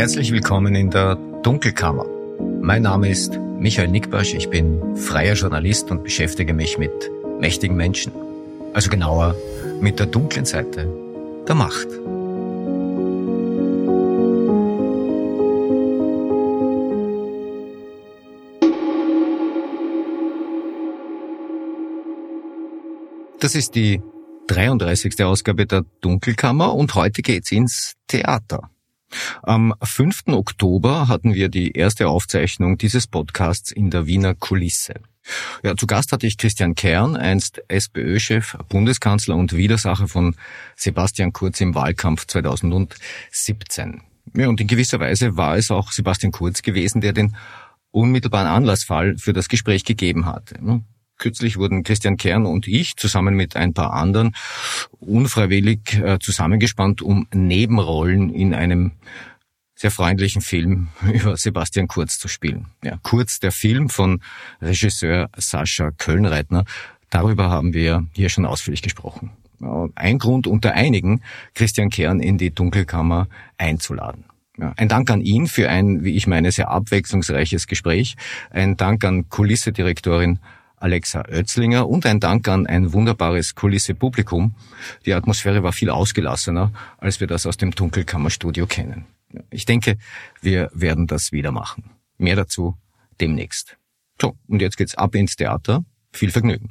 Herzlich willkommen in der Dunkelkammer. Mein Name ist Michael Nickbasch, ich bin freier Journalist und beschäftige mich mit mächtigen Menschen. Also genauer mit der dunklen Seite der Macht. Das ist die 33. Ausgabe der Dunkelkammer und heute geht's ins Theater. Am 5. Oktober hatten wir die erste Aufzeichnung dieses Podcasts in der Wiener Kulisse. Ja, zu Gast hatte ich Christian Kern, einst SPÖ-Chef, Bundeskanzler und Widersacher von Sebastian Kurz im Wahlkampf 2017. Ja, und in gewisser Weise war es auch Sebastian Kurz gewesen, der den unmittelbaren Anlassfall für das Gespräch gegeben hatte. Kürzlich wurden Christian Kern und ich zusammen mit ein paar anderen unfreiwillig äh, zusammengespannt, um Nebenrollen in einem sehr freundlichen Film über Sebastian Kurz zu spielen. Ja, Kurz, der Film von Regisseur Sascha Kölnreitner. Darüber haben wir hier schon ausführlich gesprochen. Ein Grund unter einigen, Christian Kern in die Dunkelkammer einzuladen. Ja, ein Dank an ihn für ein, wie ich meine, sehr abwechslungsreiches Gespräch. Ein Dank an Kulissedirektorin Alexa Oetzlinger und ein Dank an ein wunderbares Kulisse-Publikum. Die Atmosphäre war viel ausgelassener, als wir das aus dem Dunkelkammerstudio kennen. Ich denke, wir werden das wieder machen. Mehr dazu demnächst. So, und jetzt geht's ab ins Theater. Viel Vergnügen.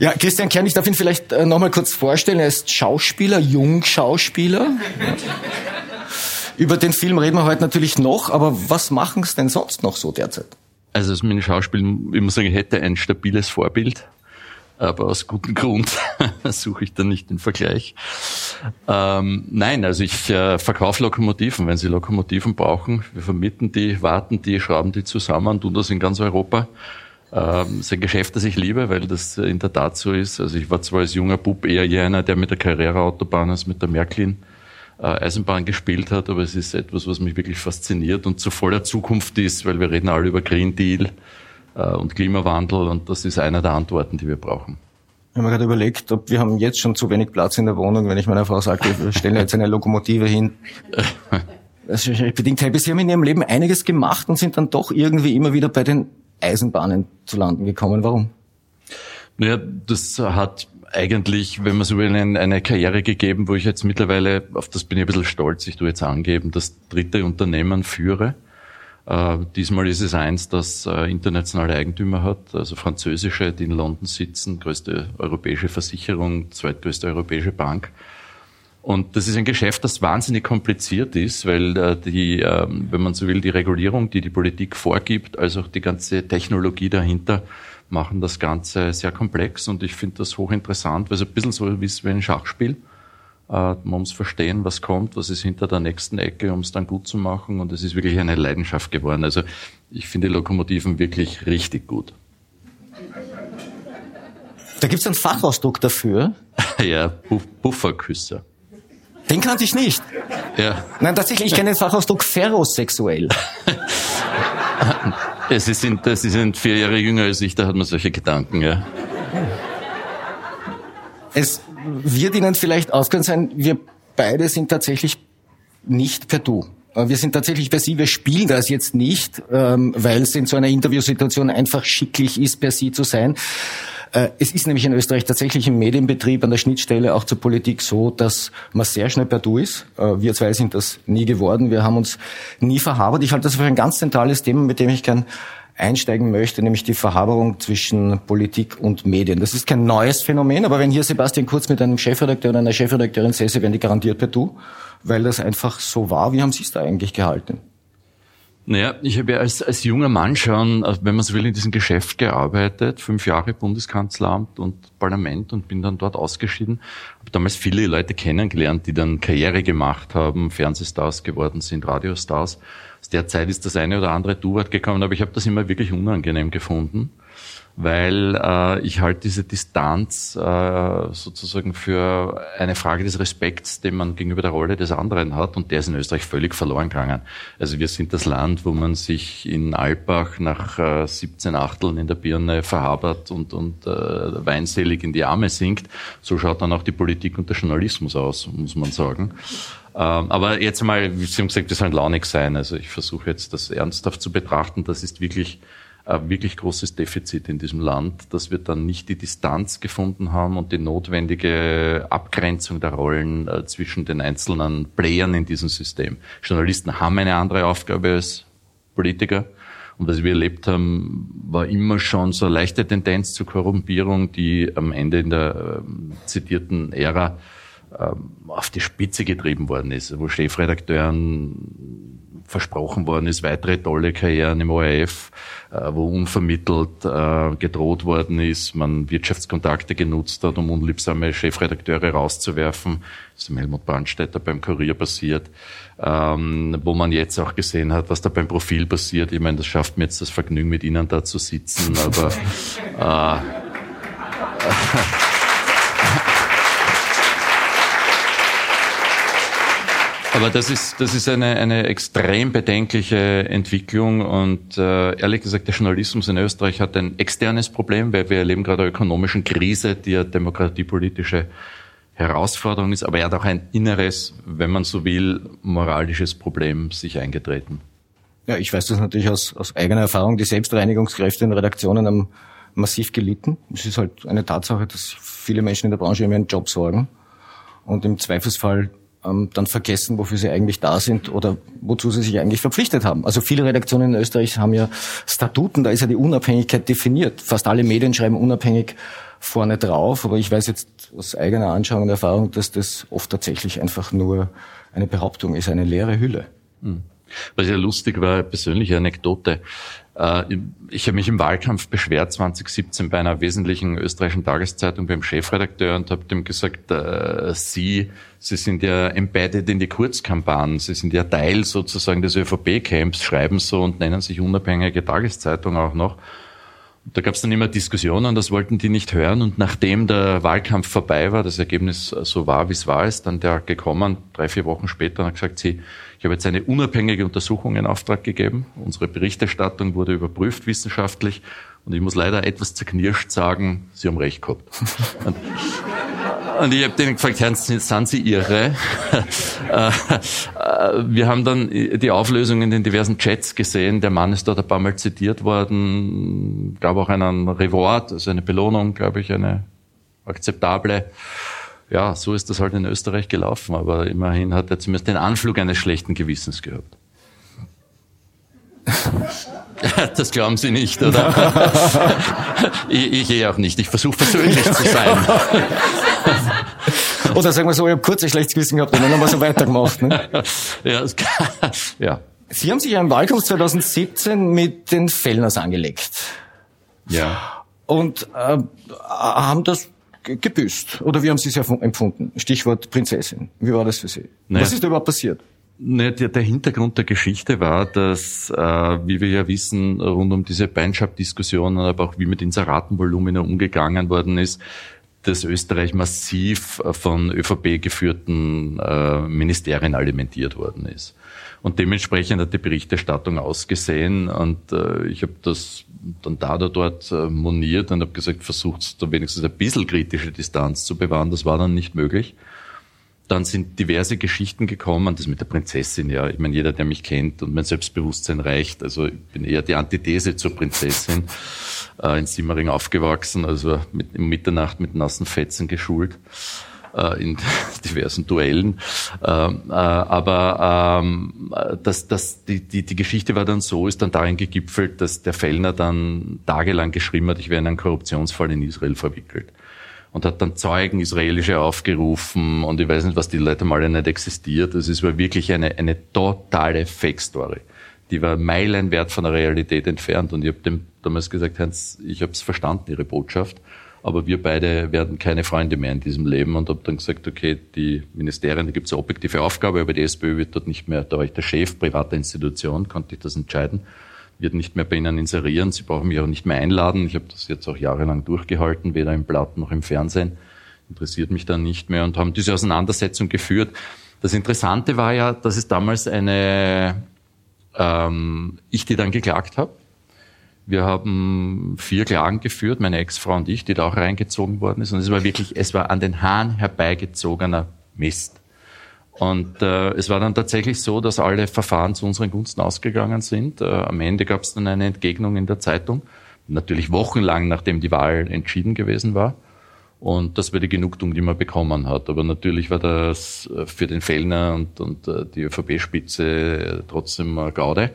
Ja, Christian Kern, ich darf ihn vielleicht äh, nochmal kurz vorstellen. Er ist Schauspieler, Jungschauspieler. Über den Film reden wir heute natürlich noch, aber was machen Sie denn sonst noch so derzeit? Also aus meinem Schauspiel, ich muss sagen, ich hätte ein stabiles Vorbild, aber aus gutem Grund suche ich da nicht den Vergleich. Ähm, nein, also ich äh, verkaufe Lokomotiven, wenn Sie Lokomotiven brauchen. Wir vermieten die, warten die, schrauben die zusammen tun das in ganz Europa. Ähm, ist ein Geschäft, das ich liebe, weil das in der Tat so ist. Also ich war zwar als junger Bub eher jener, der mit der Carrera-Autobahn als mit der Märklin äh, Eisenbahn gespielt hat, aber es ist etwas, was mich wirklich fasziniert und zu voller Zukunft ist, weil wir reden alle über Green Deal äh, und Klimawandel und das ist einer der Antworten, die wir brauchen. Ich habe mir gerade überlegt, ob wir haben jetzt schon zu wenig Platz in der Wohnung, wenn ich meiner Frau sage, wir stellen jetzt eine Lokomotive hin. Das ist bedingt, Sie haben in Ihrem Leben einiges gemacht und sind dann doch irgendwie immer wieder bei den Eisenbahnen zu landen gekommen. Warum? Naja, das hat eigentlich, wenn man so will, eine, Karriere gegeben, wo ich jetzt mittlerweile, auf das bin ich ein bisschen stolz, ich tue jetzt angeben, das dritte Unternehmen führe. Äh, diesmal ist es eins, das äh, internationale Eigentümer hat, also französische, die in London sitzen, größte europäische Versicherung, zweitgrößte europäische Bank. Und das ist ein Geschäft, das wahnsinnig kompliziert ist, weil äh, die, äh, wenn man so will, die Regulierung, die die Politik vorgibt, als auch die ganze Technologie dahinter, machen das Ganze sehr komplex. Und ich finde das hochinteressant, weil es ein bisschen so ist wie ein Schachspiel. Äh, man muss verstehen, was kommt, was ist hinter der nächsten Ecke, um es dann gut zu machen. Und es ist wirklich eine Leidenschaft geworden. Also ich finde Lokomotiven wirklich richtig gut. Da gibt es einen Fachausdruck dafür. ja, Pufferküsser. Den kannte ich nicht. Ja. Nein, tatsächlich, ich kenne den Fachausdruck ferrosexuell. Sie sind, Sie sind vier Jahre jünger als ich, da hat man solche Gedanken, ja. Es wird Ihnen vielleicht ausgehend sein, wir beide sind tatsächlich nicht per Du. Wir sind tatsächlich per Sie, wir spielen das jetzt nicht, ähm, weil es in so einer Interviewsituation einfach schicklich ist, per Sie zu sein. Äh, es ist nämlich in Österreich tatsächlich im Medienbetrieb an der Schnittstelle auch zur Politik so, dass man sehr schnell per Du ist. Äh, wir zwei sind das nie geworden. Wir haben uns nie verhabert. Ich halte das für ein ganz zentrales Thema, mit dem ich gern einsteigen möchte, nämlich die Verhaberung zwischen Politik und Medien. Das ist kein neues Phänomen, aber wenn hier Sebastian Kurz mit einem Chefredakteur und einer Chefredakteurin säße, wären die garantiert per Du, weil das einfach so war. Wie haben Sie es da eigentlich gehalten? Naja, ich habe ja als, als junger Mann schon, äh, wenn man so will, in diesem Geschäft gearbeitet, fünf Jahre Bundeskanzleramt und Parlament und bin dann dort ausgeschieden. Habe damals viele Leute kennengelernt, die dann Karriere gemacht haben, Fernsehstars geworden sind, Radiostars. Aus der Zeit ist das eine oder andere Du-Wort gekommen, aber ich habe das immer wirklich unangenehm gefunden. Weil äh, ich halt diese Distanz äh, sozusagen für eine Frage des Respekts, den man gegenüber der Rolle des anderen hat, und der ist in Österreich völlig verloren gegangen. Also wir sind das Land, wo man sich in Alpbach nach äh, 17 Achteln in der Birne verhabert und, und äh, weinselig in die Arme sinkt. So schaut dann auch die Politik und der Journalismus aus, muss man sagen. Ähm, aber jetzt mal, Sie haben gesagt, wir sollen launig sein. Also ich versuche jetzt das ernsthaft zu betrachten. Das ist wirklich ein wirklich großes Defizit in diesem Land, dass wir dann nicht die Distanz gefunden haben und die notwendige Abgrenzung der Rollen äh, zwischen den einzelnen Playern in diesem System. Journalisten haben eine andere Aufgabe als Politiker. Und was wir erlebt haben, war immer schon so eine leichte Tendenz zur Korrumpierung, die am Ende in der äh, zitierten Ära äh, auf die Spitze getrieben worden ist, wo Chefredakteuren versprochen worden ist, weitere tolle Karrieren im ORF, äh, wo unvermittelt äh, gedroht worden ist, man Wirtschaftskontakte genutzt hat, um unliebsame Chefredakteure rauszuwerfen. Das ist dem Helmut Brandstätter beim Kurier passiert, ähm, wo man jetzt auch gesehen hat, was da beim Profil passiert. Ich meine, das schafft mir jetzt das Vergnügen, mit Ihnen da zu sitzen, aber äh, Aber das ist, das ist eine, eine extrem bedenkliche Entwicklung und äh, ehrlich gesagt, der Journalismus in Österreich hat ein externes Problem, weil wir erleben gerade eine ökonomische Krise, die eine demokratiepolitische Herausforderung ist, aber er hat auch ein inneres, wenn man so will, moralisches Problem sich eingetreten. Ja, ich weiß das natürlich aus, aus eigener Erfahrung. Die Selbstreinigungskräfte in Redaktionen haben massiv gelitten. Es ist halt eine Tatsache, dass viele Menschen in der Branche immer einen Job sorgen und im Zweifelsfall ähm, dann vergessen, wofür sie eigentlich da sind oder wozu sie sich eigentlich verpflichtet haben. Also viele Redaktionen in Österreich haben ja Statuten, da ist ja die Unabhängigkeit definiert. Fast alle Medien schreiben unabhängig vorne drauf, aber ich weiß jetzt aus eigener Anschauung und Erfahrung, dass das oft tatsächlich einfach nur eine Behauptung ist, eine leere Hülle. Hm. Was ja lustig war, persönliche Anekdote. Äh, ich habe mich im Wahlkampf beschwert 2017 bei einer wesentlichen österreichischen Tageszeitung beim Chefredakteur und habe dem gesagt, äh, Sie, Sie sind ja embedded in die Kurzkampagnen, Sie sind ja Teil sozusagen des ÖVP-Camps, schreiben so und nennen sich unabhängige Tageszeitung auch noch. Da gab es dann immer Diskussionen, das wollten die nicht hören. Und nachdem der Wahlkampf vorbei war, das Ergebnis so war, wie es war, ist dann der gekommen, drei, vier Wochen später, und hat gesagt, sie, ich habe jetzt eine unabhängige Untersuchung in Auftrag gegeben. Unsere Berichterstattung wurde überprüft wissenschaftlich. Und ich muss leider etwas zerknirscht sagen, Sie haben recht gehabt. Und, und ich habe denen gefragt, Herrn, sind Sie irre? Äh, äh, wir haben dann die Auflösung in den diversen Chats gesehen. Der Mann ist dort ein paar Mal zitiert worden, gab auch einen Reward, also eine Belohnung, glaube ich, eine akzeptable. Ja, so ist das halt in Österreich gelaufen, aber immerhin hat er zumindest den Anflug eines schlechten Gewissens gehabt. Das glauben Sie nicht, oder? ich, ich eh auch nicht. Ich versuche persönlich zu sein. Oder sagen wir so, ich habe kurz ein schlechtes Gewissen gehabt und dann haben wir so weitergemacht. Ne? Ja, kann, ja. Sie haben sich ja im Wahlkampf 2017 mit den Fellners angelegt. Ja. Und äh, haben das gebüßt. Oder wie haben Sie es empfunden? Stichwort Prinzessin. Wie war das für Sie? Naja. Was ist da überhaupt passiert? Ne, der, der Hintergrund der Geschichte war, dass, äh, wie wir ja wissen, rund um diese Beinschab-Diskussionen, aber auch wie mit Inseratenvolumina umgegangen worden ist, dass Österreich massiv von ÖVP geführten äh, Ministerien alimentiert worden ist. Und dementsprechend hat die Berichterstattung ausgesehen und äh, ich habe das dann da oder dort äh, moniert und habe gesagt, versucht da wenigstens ein bisschen kritische Distanz zu bewahren. Das war dann nicht möglich. Dann sind diverse Geschichten gekommen, das mit der Prinzessin, ja. Ich meine, jeder, der mich kennt und mein Selbstbewusstsein reicht, also ich bin eher die Antithese zur Prinzessin, äh, in Simmering aufgewachsen, also mit, in Mitternacht mit nassen Fetzen geschult äh, in diversen Duellen. Ähm, äh, aber ähm, das, das, die, die, die Geschichte war dann so, ist dann darin gegipfelt, dass der Fellner dann tagelang geschrieben hat, ich wäre in einen Korruptionsfall in Israel verwickelt und hat dann Zeugen israelische aufgerufen und ich weiß nicht, was die Leute mal nicht existiert. Das ist wirklich eine, eine totale Fake-Story. Die war meilenwert von der Realität entfernt und ich habe dem damals gesagt, Hans, ich habe es verstanden, Ihre Botschaft, aber wir beide werden keine Freunde mehr in diesem Leben und habe dann gesagt, okay, die Ministerien, da gibt es eine objektive Aufgabe, aber die SPÖ wird dort nicht mehr, da war ich der Chef privater Institution, konnte ich das entscheiden wird nicht mehr bei Ihnen inserieren, Sie brauchen mich auch nicht mehr einladen. Ich habe das jetzt auch jahrelang durchgehalten, weder im Blatt noch im Fernsehen. Interessiert mich dann nicht mehr und haben diese Auseinandersetzung geführt. Das Interessante war ja, dass es damals eine, ähm, ich die dann geklagt habe. Wir haben vier Klagen geführt, meine Ex-Frau und ich, die da auch reingezogen worden ist. Und es war wirklich, es war an den Haaren herbeigezogener Mist. Und äh, es war dann tatsächlich so, dass alle Verfahren zu unseren Gunsten ausgegangen sind. Äh, am Ende gab es dann eine Entgegnung in der Zeitung, natürlich wochenlang nachdem die Wahl entschieden gewesen war. Und das war die Genugtuung, die man bekommen hat. Aber natürlich war das äh, für den Fellner und, und äh, die ÖVP-Spitze trotzdem Gaude,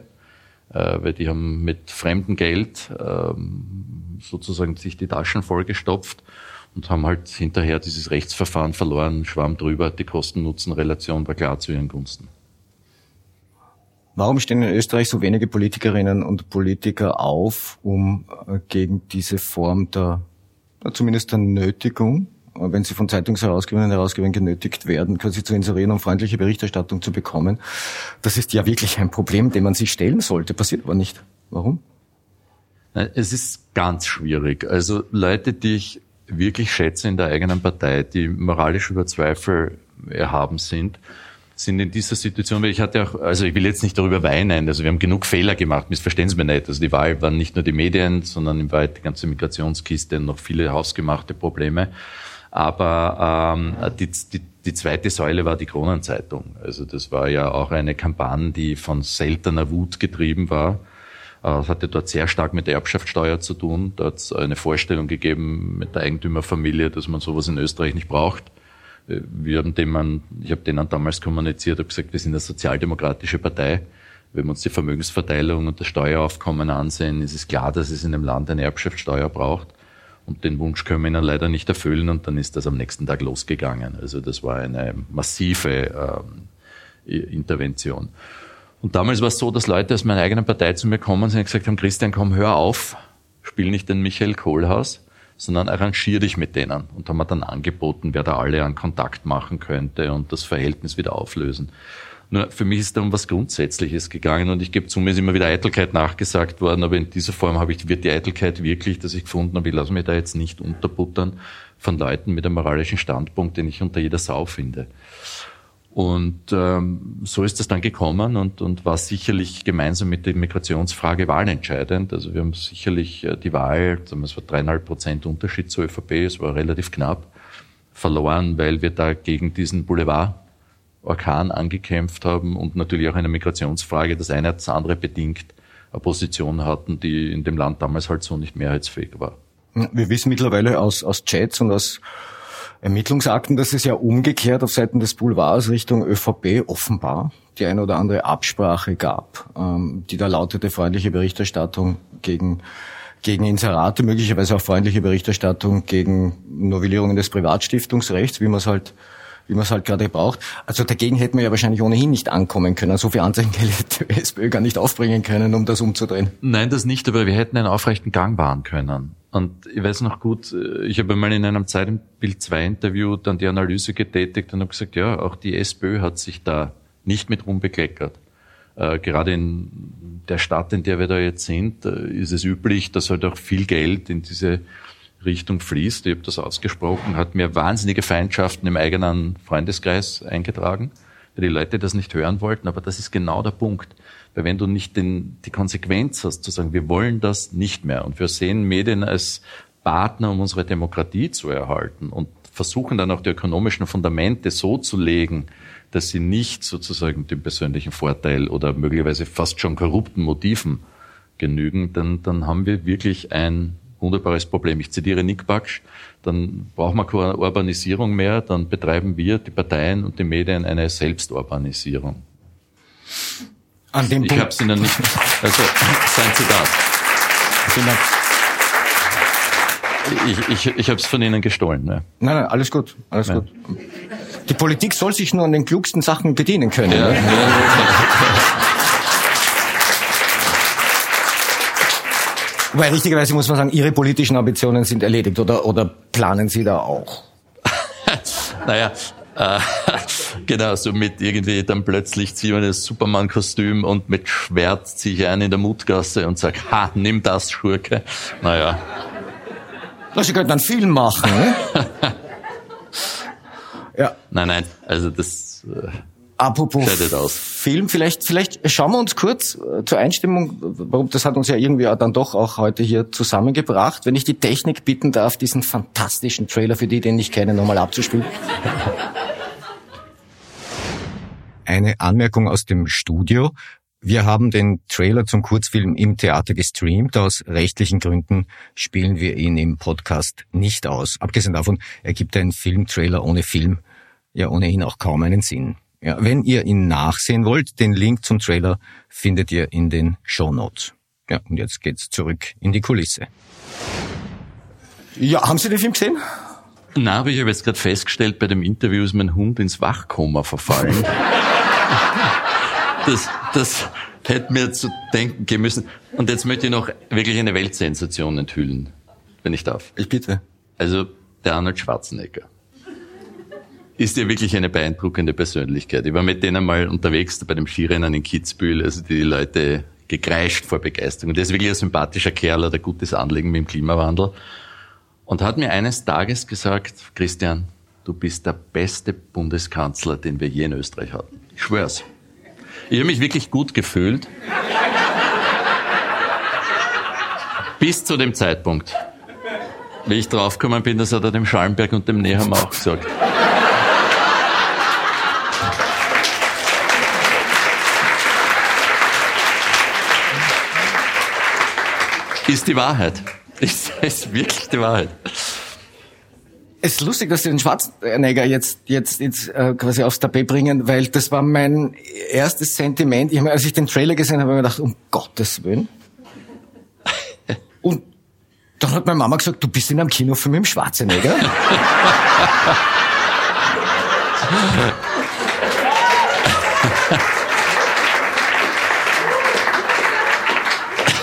äh, weil die haben mit fremdem Geld ähm, sozusagen sich die Taschen vollgestopft und haben halt hinterher dieses Rechtsverfahren verloren, schwamm drüber, die Kosten-Nutzen-Relation war klar zu ihren Gunsten. Warum stehen in Österreich so wenige Politikerinnen und Politiker auf, um äh, gegen diese Form der, zumindest der Nötigung, äh, wenn sie von Zeitungsherausgebern und Herausgebern genötigt werden, quasi zu inserieren, um freundliche Berichterstattung zu bekommen? Das ist ja wirklich ein Problem, dem man sich stellen sollte, passiert aber nicht. Warum? Es ist ganz schwierig. Also Leute, die ich wirklich schätze in der eigenen Partei, die moralisch über Zweifel erhaben sind, sind in dieser Situation, weil ich hatte auch, also ich will jetzt nicht darüber weinen, also wir haben genug Fehler gemacht, missverstehen Sie mir nicht. Also die Wahl waren nicht nur die Medien, sondern in Wahrheit die ganze Migrationskiste und noch viele hausgemachte Probleme. Aber ähm, die, die, die zweite Säule war die Kronenzeitung. Also das war ja auch eine Kampagne, die von seltener Wut getrieben war das äh, hatte dort sehr stark mit der Erbschaftssteuer zu tun. Da hat es eine Vorstellung gegeben mit der Eigentümerfamilie, dass man sowas in Österreich nicht braucht. Äh, wir haben dem, ich habe denen damals kommuniziert, habe gesagt, wir sind eine sozialdemokratische Partei. Wenn wir uns die Vermögensverteilung und das Steueraufkommen ansehen, ist es klar, dass es in dem Land eine Erbschaftssteuer braucht. Und den Wunsch können wir ihnen leider nicht erfüllen und dann ist das am nächsten Tag losgegangen. Also das war eine massive ähm, Intervention. Und damals war es so, dass Leute aus meiner eigenen Partei zu mir kommen und gesagt haben, Christian, komm, hör auf, spiel nicht den Michael Kohlhaus, sondern arrangier dich mit denen. Und haben mir dann angeboten, wer da alle an Kontakt machen könnte und das Verhältnis wieder auflösen. Nur für mich ist da um was Grundsätzliches gegangen und ich gebe zu, mir ist immer wieder Eitelkeit nachgesagt worden, aber in dieser Form habe ich, wird die Eitelkeit wirklich, dass ich gefunden habe, ich lasse mich da jetzt nicht unterbuttern von Leuten mit einem moralischen Standpunkt, den ich unter jeder Sau finde. Und ähm, so ist es dann gekommen und, und war sicherlich gemeinsam mit der Migrationsfrage wahlentscheidend. Also wir haben sicherlich äh, die Wahl, es war dreieinhalb Prozent Unterschied zur ÖVP, es war relativ knapp, verloren, weil wir da gegen diesen Boulevard-Orkan angekämpft haben und natürlich auch eine Migrationsfrage, das eine hat das andere bedingt, eine Position hatten, die in dem Land damals halt so nicht mehrheitsfähig war. Wir wissen mittlerweile aus, aus Chats und aus Ermittlungsakten, dass es ja umgekehrt auf Seiten des Boulevards Richtung ÖVP offenbar. Die eine oder andere Absprache gab, ähm, die da lautete freundliche Berichterstattung gegen gegen Inserate, möglicherweise auch freundliche Berichterstattung gegen Novellierungen des Privatstiftungsrechts, wie man es halt wie man es halt gerade braucht. Also dagegen hätten wir ja wahrscheinlich ohnehin nicht ankommen können. So viel Anzeigen hätte SPÖ gar nicht aufbringen können, um das umzudrehen. Nein, das nicht, aber wir hätten einen aufrechten Gang wahren können. Und ich weiß noch gut, äh, ich habe mal in einem Zeitbild 2 Interview dann die Analyse getätigt und habe gesagt, ja, auch die SPÖ hat sich da nicht mit rumbekleckert. Äh, gerade in der Stadt, in der wir da jetzt sind, äh, ist es üblich, dass halt auch viel Geld in diese Richtung fließt. Ich habe das ausgesprochen, hat mir wahnsinnige Feindschaften im eigenen Freundeskreis eingetragen, weil die Leute das nicht hören wollten. Aber das ist genau der Punkt. Weil wenn du nicht den, die Konsequenz hast, zu sagen, wir wollen das nicht mehr und wir sehen Medien als Partner, um unsere Demokratie zu erhalten und versuchen dann auch die ökonomischen Fundamente so zu legen, dass sie nicht sozusagen dem persönlichen Vorteil oder möglicherweise fast schon korrupten Motiven genügen, dann, dann haben wir wirklich ein wunderbares Problem. Ich zitiere Nick Baksch, dann brauchen wir keine Urbanisierung mehr, dann betreiben wir, die Parteien und die Medien, eine Selbsturbanisierung. An dem ich habe es Ihnen nicht. Also sein Zitat. Vielen Dank. Ich, ich, ich habe es von Ihnen gestohlen. Ne? Nein, nein, alles gut, alles ja. gut. Die Politik soll sich nur an den klugsten Sachen bedienen können. Ja. Ne? Weil richtigerweise muss man sagen, Ihre politischen Ambitionen sind erledigt oder, oder planen Sie da auch? naja, Äh, genau, so mit irgendwie dann plötzlich ziehe ich ein Superman-Kostüm und mit Schwert ziehe ich einen in der Mutgasse und sag, ha, nimm das, Schurke. Naja. Na, Sie könnten einen Film machen, ne? ja. Nein, nein, also das... Äh, Apropos Film, vielleicht, vielleicht schauen wir uns kurz äh, zur Einstimmung, warum das hat uns ja irgendwie dann doch auch heute hier zusammengebracht. Wenn ich die Technik bitten darf, diesen fantastischen Trailer für die, den ich kenne, nochmal abzuspielen. Eine Anmerkung aus dem Studio. Wir haben den Trailer zum Kurzfilm im Theater gestreamt. Aus rechtlichen Gründen spielen wir ihn im Podcast nicht aus. Abgesehen davon ergibt ein Filmtrailer ohne Film ja ohnehin auch kaum einen Sinn. Ja, wenn ihr ihn nachsehen wollt, den Link zum Trailer findet ihr in den Show Notes. Ja, und jetzt geht's zurück in die Kulisse. Ja, haben Sie den Film gesehen? Na, aber ich habe jetzt gerade festgestellt, bei dem Interview ist mein Hund ins Wachkoma verfallen. das, das hätte mir zu denken geben müssen. Und jetzt möchte ich noch wirklich eine Weltsensation enthüllen, wenn ich darf. Ich bitte. Also, der Arnold Schwarzenegger ist ja wirklich eine beeindruckende Persönlichkeit. Ich war mit denen mal unterwegs bei dem Skirennen in Kitzbühel, also die Leute gekreischt vor Begeisterung. Der ist wirklich ein sympathischer Kerl, hat ein gutes Anliegen mit dem Klimawandel. Und hat mir eines Tages gesagt, Christian, du bist der beste Bundeskanzler, den wir je in Österreich hatten. Ich schwör's. Ich habe mich wirklich gut gefühlt. Bis zu dem Zeitpunkt, wie ich draufgekommen bin, das hat er dem Schallenberg und dem Nehammer auch gesagt. Ist die Wahrheit. Ist, ist wirklich die Wahrheit. Es ist lustig, dass Sie den Schwarzenegger jetzt, jetzt, jetzt äh, quasi aufs Tapet bringen, weil das war mein erstes Sentiment. Ich, als ich den Trailer gesehen habe, habe ich gedacht, um Gottes Willen. Und dann hat meine Mama gesagt, du bist in einem Kinofilm mit dem Schwarzenegger.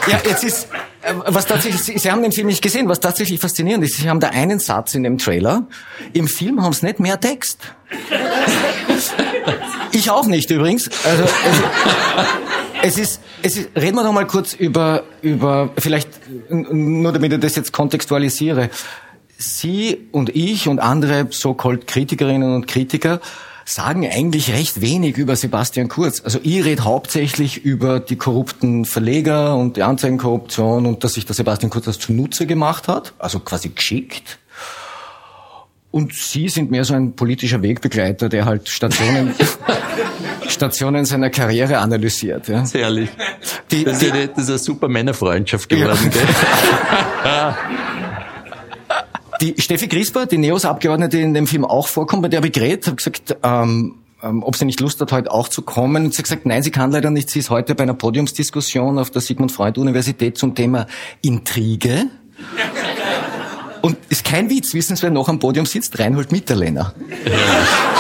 ja, jetzt ist, was tatsächlich, Sie haben den Film nicht gesehen, was tatsächlich faszinierend ist, Sie haben da einen Satz in dem Trailer. Im Film haben Sie nicht mehr Text. Ich auch nicht übrigens. Also, also es ist, es ist, reden wir noch mal kurz über, über, vielleicht, nur damit ich das jetzt kontextualisiere. Sie und ich und andere so-called Kritikerinnen und Kritiker sagen eigentlich recht wenig über Sebastian Kurz. Also ich rede hauptsächlich über die korrupten Verleger und die Anzeigenkorruption und dass sich der Sebastian Kurz das zunutze gemacht hat, also quasi geschickt. Und Sie sind mehr so ein politischer Wegbegleiter, der halt Stationen, Stationen seiner Karriere analysiert. Ja. Sehr ehrlich. Die, das, ist eine, das ist eine super Männerfreundschaft geworden. Ja. Die Steffi Grisper, die NEOS-Abgeordnete, die in dem Film auch vorkommt, bei der habe ich geredet, habe gesagt, ähm, ähm, ob sie nicht Lust hat, heute auch zu kommen. Und sie hat gesagt, nein, sie kann leider nicht. Sie ist heute bei einer Podiumsdiskussion auf der Sigmund Freud Universität zum Thema Intrige. Und ist kein Witz, wissen Sie, wer noch am Podium sitzt? Reinhold Mitterlehner. Ja.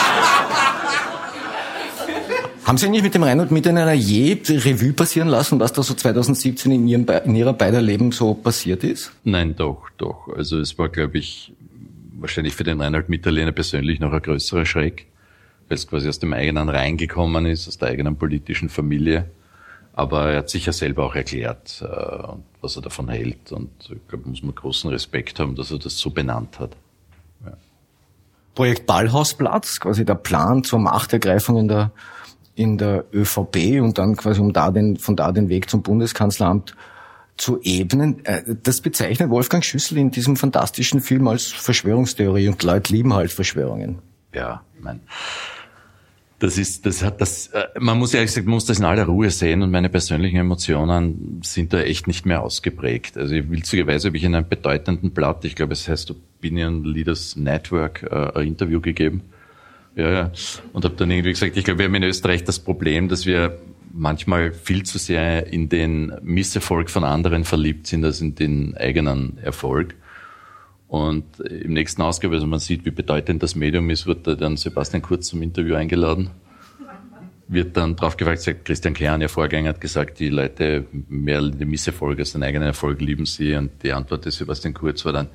Haben Sie eigentlich mit dem Reinhold Mitterlehner je Revue passieren lassen, was da so 2017 in, Ihrem, in Ihrer beider Leben so passiert ist? Nein, doch, doch. Also es war, glaube ich, wahrscheinlich für den Reinhold Mitterlehner persönlich noch ein größerer Schreck, weil es quasi aus dem eigenen reingekommen ist, aus der eigenen politischen Familie. Aber er hat sich ja selber auch erklärt, äh, was er davon hält. Und ich glaube, muss man großen Respekt haben, dass er das so benannt hat. Ja. Projekt Ballhausplatz, quasi der Plan zur Machtergreifung in der in der ÖVP und dann quasi um da den, von da den Weg zum Bundeskanzleramt zu ebnen. Äh, das bezeichnet Wolfgang Schüssel in diesem fantastischen Film als Verschwörungstheorie und Leute lieben halt Verschwörungen. Ja, mein. Das ist, das hat das, äh, man muss ehrlich gesagt, man muss das in aller Ruhe sehen und meine persönlichen Emotionen sind da echt nicht mehr ausgeprägt. Also witzigerweise habe ich in einem bedeutenden Blatt, ich glaube es heißt Opinion Leaders Network, äh, ein Interview gegeben ja, ja. Und habe dann irgendwie gesagt, ich glaube, wir haben in Österreich das Problem, dass wir manchmal viel zu sehr in den Misserfolg von anderen verliebt sind, als in den eigenen Erfolg. Und im nächsten Ausgabe, also man sieht, wie bedeutend das Medium ist, wird da dann Sebastian Kurz zum Interview eingeladen. Wird dann drauf gefragt, sagt Christian Klein, ihr Vorgänger, hat gesagt, die Leute mehr den Misserfolg als den eigenen Erfolg lieben sie. Und die Antwort des Sebastian Kurz war dann,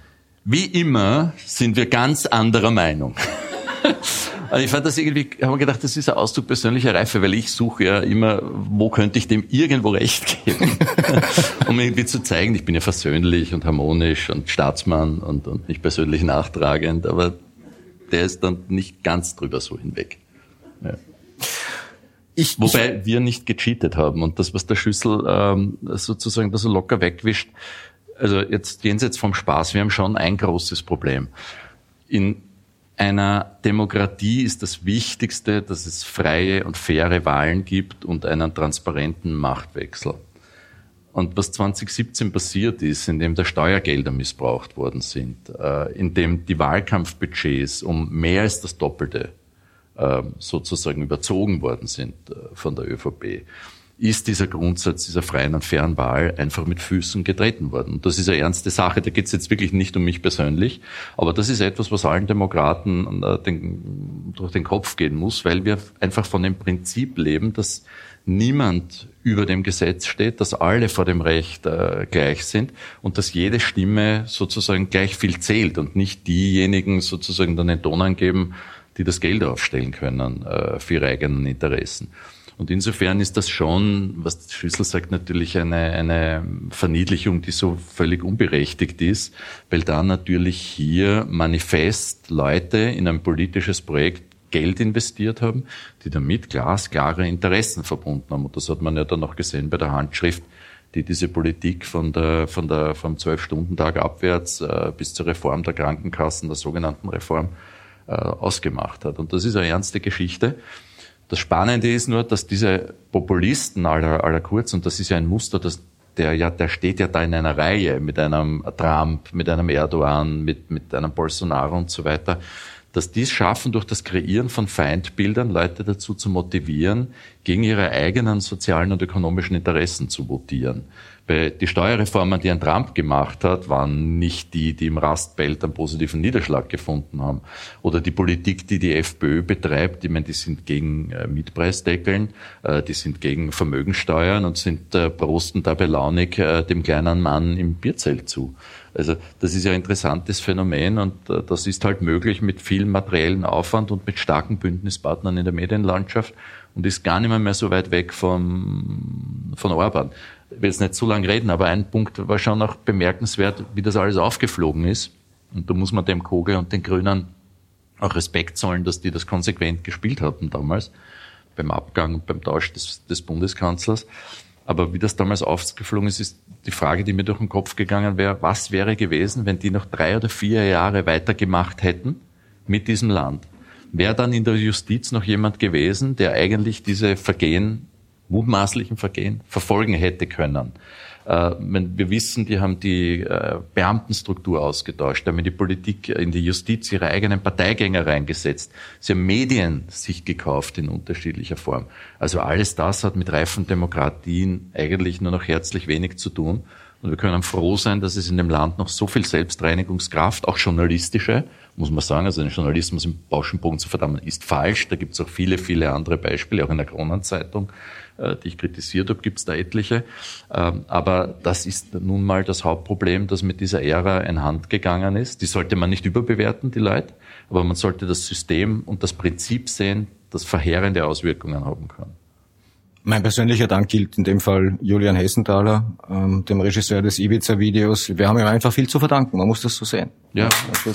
wie immer sind wir ganz anderer Meinung. Und ich fand das irgendwie, habe mir gedacht, das ist ein Ausdruck persönlicher Reife, weil ich suche ja immer, wo könnte ich dem irgendwo recht geben, um irgendwie zu zeigen, ich bin ja versöhnlich und harmonisch und Staatsmann und, und nicht persönlich nachtragend, aber der ist dann nicht ganz drüber so hinweg. Ja. Ich, Wobei ich, wir nicht gecheatet haben und das, was der Schüssel ähm, sozusagen da so locker wegwischt, also jetzt jenseits vom Spaß, wir haben schon ein großes Problem. In einer Demokratie ist das Wichtigste, dass es freie und faire Wahlen gibt und einen transparenten Machtwechsel. Und was 2017 passiert ist, indem da Steuergelder missbraucht worden sind, äh, indem die Wahlkampfbudgets um mehr als das Doppelte äh, sozusagen überzogen worden sind äh, von der ÖVP, ist dieser Grundsatz dieser freien und fairen Wahl einfach mit Füßen getreten worden. Und das ist eine ernste Sache. Da geht es jetzt wirklich nicht um mich persönlich, aber das ist etwas, was allen Demokraten äh, den, durch den Kopf gehen muss, weil wir einfach von dem Prinzip leben, dass niemand über dem Gesetz steht, dass alle vor dem Recht äh, gleich sind und dass jede Stimme sozusagen gleich viel zählt und nicht diejenigen sozusagen dann den Ton angeben, die das Geld aufstellen können äh, für ihre eigenen Interessen. Und insofern ist das schon, was Schüssel sagt, natürlich eine, eine Verniedlichung, die so völlig unberechtigt ist, weil da natürlich hier manifest Leute in ein politisches Projekt Geld investiert haben, die damit glasklare Interessen verbunden haben. Und das hat man ja dann noch gesehen bei der Handschrift, die diese Politik von der, von der, vom Zwölf-Stunden-Tag abwärts äh, bis zur Reform der Krankenkassen, der sogenannten Reform, äh, ausgemacht hat. Und das ist eine ernste Geschichte. Das Spannende ist nur, dass diese Populisten aller, aller Kurz, und das ist ja ein Muster, dass der ja, der steht ja da in einer Reihe mit einem Trump, mit einem Erdogan, mit, mit einem Bolsonaro und so weiter, dass die es schaffen, durch das Kreieren von Feindbildern Leute dazu zu motivieren, gegen ihre eigenen sozialen und ökonomischen Interessen zu votieren. Weil die Steuerreformen, die ein Trump gemacht hat, waren nicht die, die im Rastbelt einen positiven Niederschlag gefunden haben. Oder die Politik, die die FPÖ betreibt, ich meine, die sind gegen äh, Mietpreisdeckeln, äh, die sind gegen Vermögensteuern und sind äh, prosten dabei launig äh, dem kleinen Mann im Bierzelt zu. Also das ist ja ein interessantes Phänomen und äh, das ist halt möglich mit viel materiellen Aufwand und mit starken Bündnispartnern in der Medienlandschaft und ist gar nicht mehr, mehr so weit weg vom, von Orban. Ich will jetzt nicht zu lange reden, aber ein Punkt war schon auch bemerkenswert, wie das alles aufgeflogen ist. Und da muss man dem Kogel und den Grünen auch Respekt zollen, dass die das konsequent gespielt hatten damals, beim Abgang und beim Tausch des, des Bundeskanzlers. Aber wie das damals aufgeflogen ist, ist die Frage, die mir durch den Kopf gegangen wäre, was wäre gewesen, wenn die noch drei oder vier Jahre weitergemacht hätten mit diesem Land? wäre dann in der Justiz noch jemand gewesen, der eigentlich diese Vergehen, mutmaßlichen Vergehen, verfolgen hätte können. Äh, wir wissen, die haben die äh, Beamtenstruktur ausgetauscht, haben in die Politik, in die Justiz ihre eigenen Parteigänger reingesetzt. Sie haben Medien sich gekauft in unterschiedlicher Form. Also alles das hat mit reifen Demokratien eigentlich nur noch herzlich wenig zu tun. Und wir können froh sein, dass es in dem Land noch so viel Selbstreinigungskraft, auch journalistische, muss man sagen, also den Journalismus im Bauschenbogen zu verdammen, ist falsch. Da gibt es auch viele, viele andere Beispiele, auch in der Kronenzeitung, äh, die ich kritisiert habe, gibt es da etliche. Ähm, aber das ist nun mal das Hauptproblem, das mit dieser Ära in Hand gegangen ist. Die sollte man nicht überbewerten, die Leute, aber man sollte das System und das Prinzip sehen, das verheerende Auswirkungen haben kann. Mein persönlicher Dank gilt in dem Fall Julian Hessenthaler, ähm, dem Regisseur des Ibiza-Videos. Wir haben ihm einfach viel zu verdanken, man muss das so sehen. Ja. Also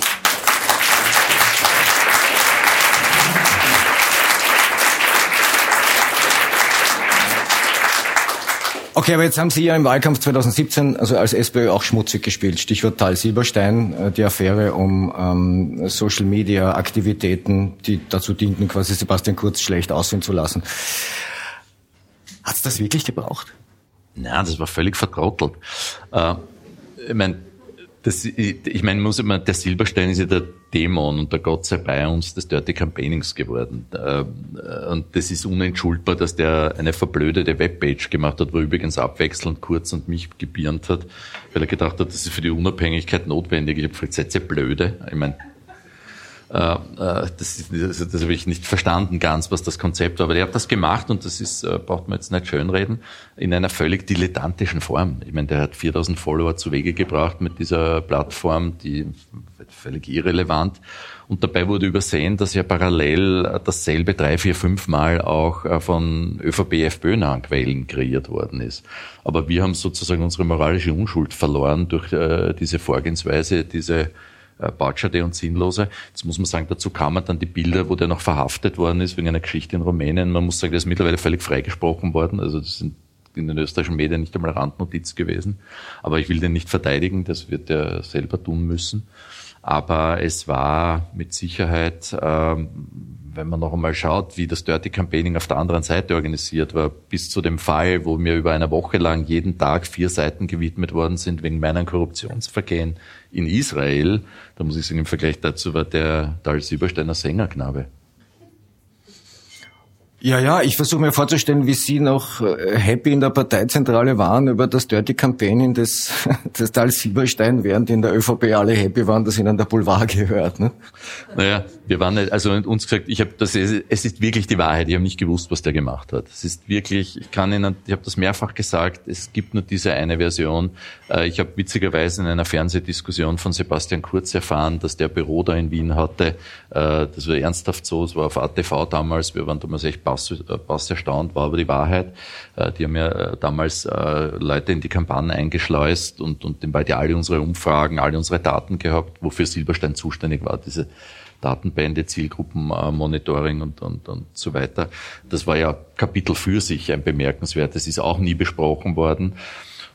Okay, aber jetzt haben Sie ja im Wahlkampf 2017, also als SPÖ, auch schmutzig gespielt. Stichwort Tal Silberstein, äh, die Affäre um ähm, Social Media Aktivitäten, die dazu dienten, quasi Sebastian Kurz schlecht aussehen zu lassen. Hat es das wirklich gebraucht? Nein, das war völlig vertrottelt. Äh, ich meine, das, ich, meine, muss immer, der Silberstein ist ja der Dämon und der Gott sei bei uns des Dirty Campaignings geworden. Äh, und das ist unentschuldbar, dass der eine verblödete Webpage gemacht hat, wo übrigens abwechselnd Kurz und mich gebiernt hat, weil er gedacht hat, das ist für die Unabhängigkeit notwendig. Ich habe gesagt, seid ihr blöde? Ich meine, das, das, das habe ich nicht verstanden ganz, was das Konzept war. Aber der hat das gemacht und das ist, äh, braucht man jetzt nicht schönreden, in einer völlig dilettantischen Form. Ich meine, der hat 4000 Follower zu Wege gebracht mit dieser Plattform, die völlig irrelevant. Und dabei wurde übersehen, dass ja parallel dasselbe drei, vier, fünf Mal auch von ÖVP, FPÖ nahen Quellen kreiert worden ist. Aber wir haben sozusagen unsere moralische Unschuld verloren durch äh, diese Vorgehensweise, diese äh, Batschade und Sinnlose. Jetzt muss man sagen, dazu kamen dann die Bilder, wo der noch verhaftet worden ist wegen einer Geschichte in Rumänien. Man muss sagen, der ist mittlerweile völlig freigesprochen worden. Also das sind in den österreichischen Medien nicht einmal Randnotiz gewesen. Aber ich will den nicht verteidigen, das wird er selber tun müssen. Aber es war mit Sicherheit, ähm, wenn man noch einmal schaut, wie das Dirty Campaigning auf der anderen Seite organisiert war, bis zu dem Fall, wo mir über eine Woche lang jeden Tag vier Seiten gewidmet worden sind wegen meinen Korruptionsvergehen in Israel, da muss ich sagen, im Vergleich dazu war der Dal Siebersteiner Sängerknabe. Ja, ja, ich versuche mir vorzustellen, wie Sie noch äh, happy in der Parteizentrale waren über das Dirty Campaigning des, des Tal Sieberstein, während in der ÖVP alle happy waren, dass Ihnen der Boulevard gehört. Ne? Naja, wir waren nicht, also uns gesagt, ich habe das, es ist wirklich die Wahrheit, ich habe nicht gewusst, was der gemacht hat. Es ist wirklich, ich kann Ihnen, ich habe das mehrfach gesagt, es gibt nur diese eine Version. Äh, ich habe witzigerweise in einer Fernsehdiskussion von Sebastian Kurz erfahren, dass der Büro da in Wien hatte. Äh, das war ernsthaft so, es war auf ATV damals, wir waren damals echt Äh, Pass erstaunt, war aber die Wahrheit. Äh, die haben ja äh, damals Leute in die Kampagne eingeschleust und, und bei die alle unsere Umfragen, alle unsere Daten gehabt, wofür Silberstein zuständig war, diese Datenbände, Zielgruppenmonitoring und, und, und so weiter. Das war ja Kapitel für sich ein bemerkenswertes, ist auch nie besprochen worden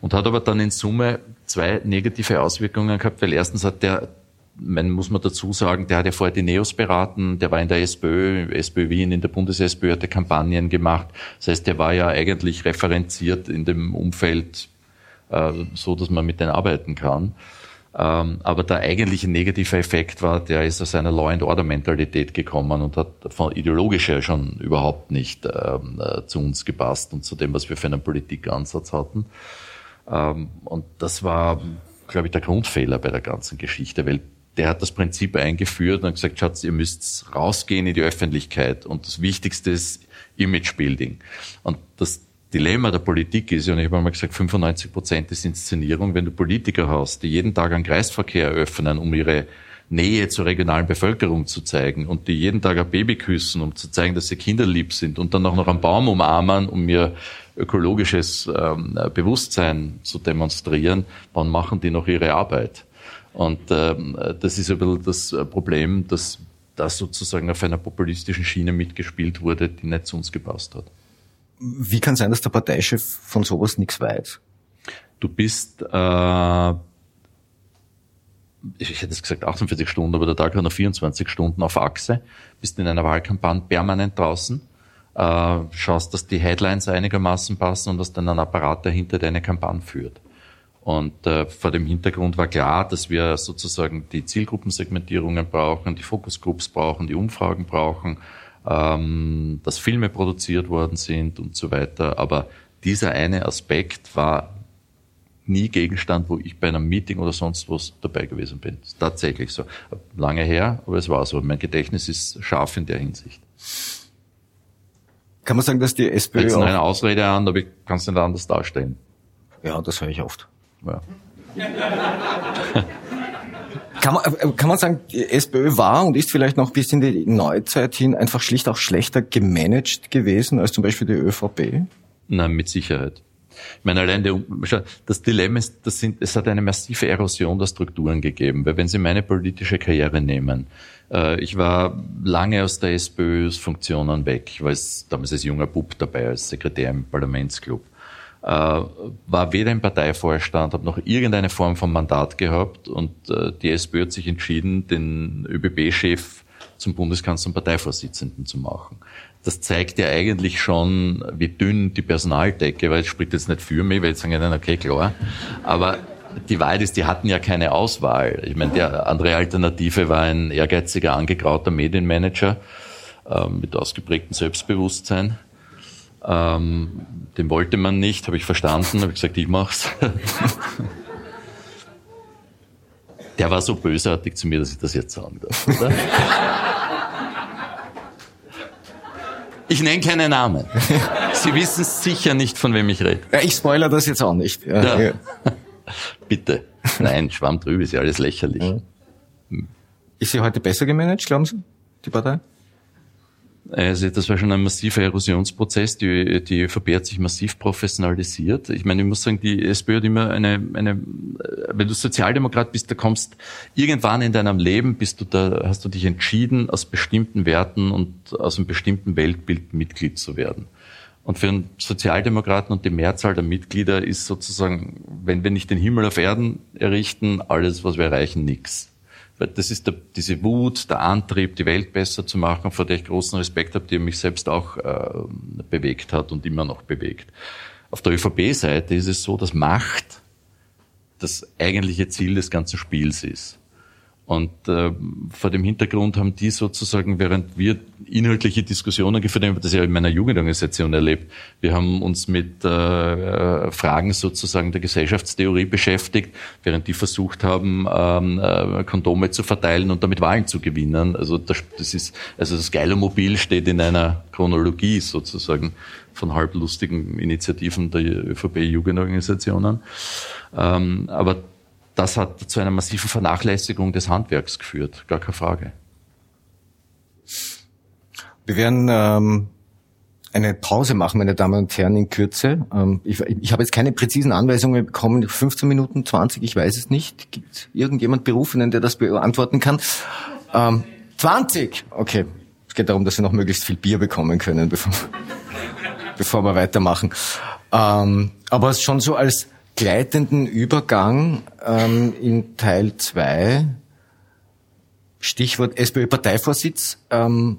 und hat aber dann in Summe zwei negative Auswirkungen gehabt, weil erstens hat der man muss man dazu sagen, der hat ja vorher die Neos beraten, der war in der SPÖ, SPÖ Wien, in der Bundes-SPÖ hat er Kampagnen gemacht. Das heißt, der war ja eigentlich referenziert in dem Umfeld, äh, so dass man mit denen arbeiten kann. Ähm, aber der eigentliche negative Effekt war, der ist aus einer Law and Order Mentalität gekommen und hat von ideologisch her schon überhaupt nicht ähm, äh, zu uns gepasst und zu dem, was wir für einen Politikansatz hatten. Ähm, und das war, glaube ich, der Grundfehler bei der ganzen Geschichte, weil der hat das Prinzip eingeführt und gesagt, Schatz, ihr müsst rausgehen in die Öffentlichkeit und das Wichtigste ist Imagebuilding. Und das Dilemma der Politik ist, und ich habe einmal gesagt, 95 Prozent ist Inszenierung, wenn du Politiker hast, die jeden Tag einen Kreisverkehr eröffnen, um ihre Nähe zur regionalen Bevölkerung zu zeigen und die jeden Tag ein Baby küssen, um zu zeigen, dass sie kinderlieb sind und dann auch noch einen Baum umarmen, um ihr ökologisches ähm, Bewusstsein zu demonstrieren, wann machen die noch ihre Arbeit? Und ähm, das ist ein bisschen das Problem, dass das sozusagen auf einer populistischen Schiene mitgespielt wurde, die nicht zu uns gepasst hat. Wie kann sein, dass der Parteichef von sowas nichts weiß? Du bist, äh, ich hätte es gesagt 48 Stunden, aber der Tag hat noch 24 Stunden auf Achse, bist in einer Wahlkampagne permanent draußen, äh, schaust, dass die Headlines einigermaßen passen und dass dann ein Apparat dahinter deine Kampagne führt. Und äh, vor dem Hintergrund war klar, dass wir sozusagen die Zielgruppensegmentierungen brauchen, die Fokusgroups brauchen, die Umfragen brauchen, ähm, dass Filme produziert worden sind und so weiter. Aber dieser eine Aspekt war nie Gegenstand, wo ich bei einem Meeting oder sonst was dabei gewesen bin. ist tatsächlich so. Lange her, aber es war so. Mein Gedächtnis ist scharf in der Hinsicht. Kann man sagen, dass die SPÖ Jetzt noch eine Ausrede an, aber ich kann es nicht anders darstellen. Ja, das höre ich oft. Ja. kann, man, äh, kann man sagen, die SPÖ war und ist vielleicht noch bis in die Neuzeit hin einfach schlicht auch schlechter gemanagt gewesen als zum Beispiel die ÖVP? Nein, mit Sicherheit. Ich meine, allein der, das Dilemma ist, das sind, es hat eine massive Erosion der Strukturen gegeben, weil wenn Sie meine politische Karriere nehmen, äh, ich war lange aus der SPÖs Funktionen weg. Ich war damals als junger Bub dabei, als Sekretär im Parlamentsclub. Äh, war weder im Parteivorstand, habe noch irgendeine Form von Mandat gehabt und äh, die SPÖ hat sich entschieden, den ÖBB-Chef zum Bundeskanzler und Parteivorsitzenden zu machen. Das zeigt ja eigentlich schon, wie dünn die Personaldecke, weil es spricht jetzt nicht für mich, weil jetzt sagen okay, klar. Aber die Wahrheit ist, die hatten ja keine Auswahl. Ich meine, die andere Alternative war ein ehrgeiziger, angegrauter Medienmanager äh, mit ausgeprägtem Selbstbewusstsein ähm, den wollte man nicht, habe ich verstanden, habe ich gesagt, ich mach's. Der war so bösartig zu mir, dass ich das jetzt sagen darf, oder? Ich nenne keine Namen. Sie wissen sicher nicht, von wem ich rede. Ja, ich spoiler das jetzt auch nicht. Ja. Ja. Bitte. Nein, Schwamm drüber ist ja alles lächerlich. Ist sie heute besser gemanagt, glauben Sie, die Partei? Also das war schon ein massiver Erosionsprozess. Die, die ÖVP hat sich massiv professionalisiert. Ich meine, ich muss sagen, die SPÖ hat immer eine, eine, wenn du Sozialdemokrat bist, da kommst irgendwann in deinem Leben, bist du da, hast du dich entschieden, aus bestimmten Werten und aus einem bestimmten Weltbild Mitglied zu werden. Und für einen Sozialdemokraten und die Mehrzahl der Mitglieder ist sozusagen, wenn wir nicht den Himmel auf Erden errichten, alles, was wir erreichen, nichts. Weil das ist der, diese Wut, der Antrieb, die Welt besser zu machen, vor der ich großen Respekt habe, die mich selbst auch äh, bewegt hat und immer noch bewegt. Auf der ÖVP-Seite ist es so, dass Macht das eigentliche Ziel des ganzen Spiels ist. Und äh, vor dem Hintergrund haben die sozusagen, während wir inhaltliche Diskussionen geführt haben, das ja in meiner Jugendorganisation erlebt, wir haben uns mit äh, Fragen sozusagen der Gesellschaftstheorie beschäftigt, während die versucht haben, ähm, äh, Kondome zu verteilen und damit Wahlen zu gewinnen. Also das, das ist, also das Geilomobil steht in einer Chronologie sozusagen von halblustigen Initiativen der ÖVP-Jugendorganisationen. Ähm, aber das hat zu einer massiven Vernachlässigung des Handwerks geführt, gar keine Frage. Wir werden ähm, eine Pause machen, meine Damen und Herren, in Kürze. Ähm, ich, ich habe jetzt keine präzisen Anweisungen bekommen, 15 Minuten, 20, ich weiß es nicht. Gibt irgendjemand Berufenen, der das beantworten kann? Ähm, 20! Okay. Es geht darum, dass Sie noch möglichst viel Bier bekommen können, bevor, bevor wir weitermachen. Ähm, aber schon so als gleitenden Übergang ähm, in Teil 2, Stichwort SPÖ-Parteivorsitz. Ähm,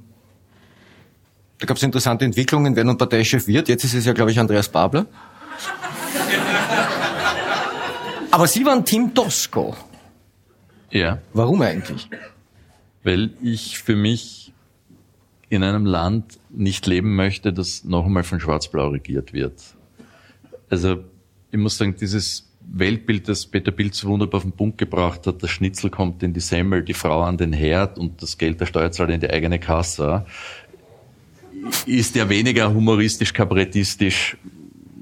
da gab es interessante Entwicklungen, wer nun Parteichef wird. Jetzt ist es ja, glaube ich, Andreas Babler. Aber Sie waren Team Tosco. Ja. Warum eigentlich? Weil ich für mich in einem Land nicht leben möchte, das noch einmal von Schwarz-Blau regiert wird. Also ich muss sagen, dieses Weltbild, das Peter Pilz wunderbar auf den Punkt gebracht hat, der Schnitzel kommt in die Semmel, die Frau an den Herd und das Geld der Steuerzahler in die eigene Kasse, ist ja weniger humoristisch, kabarettistisch,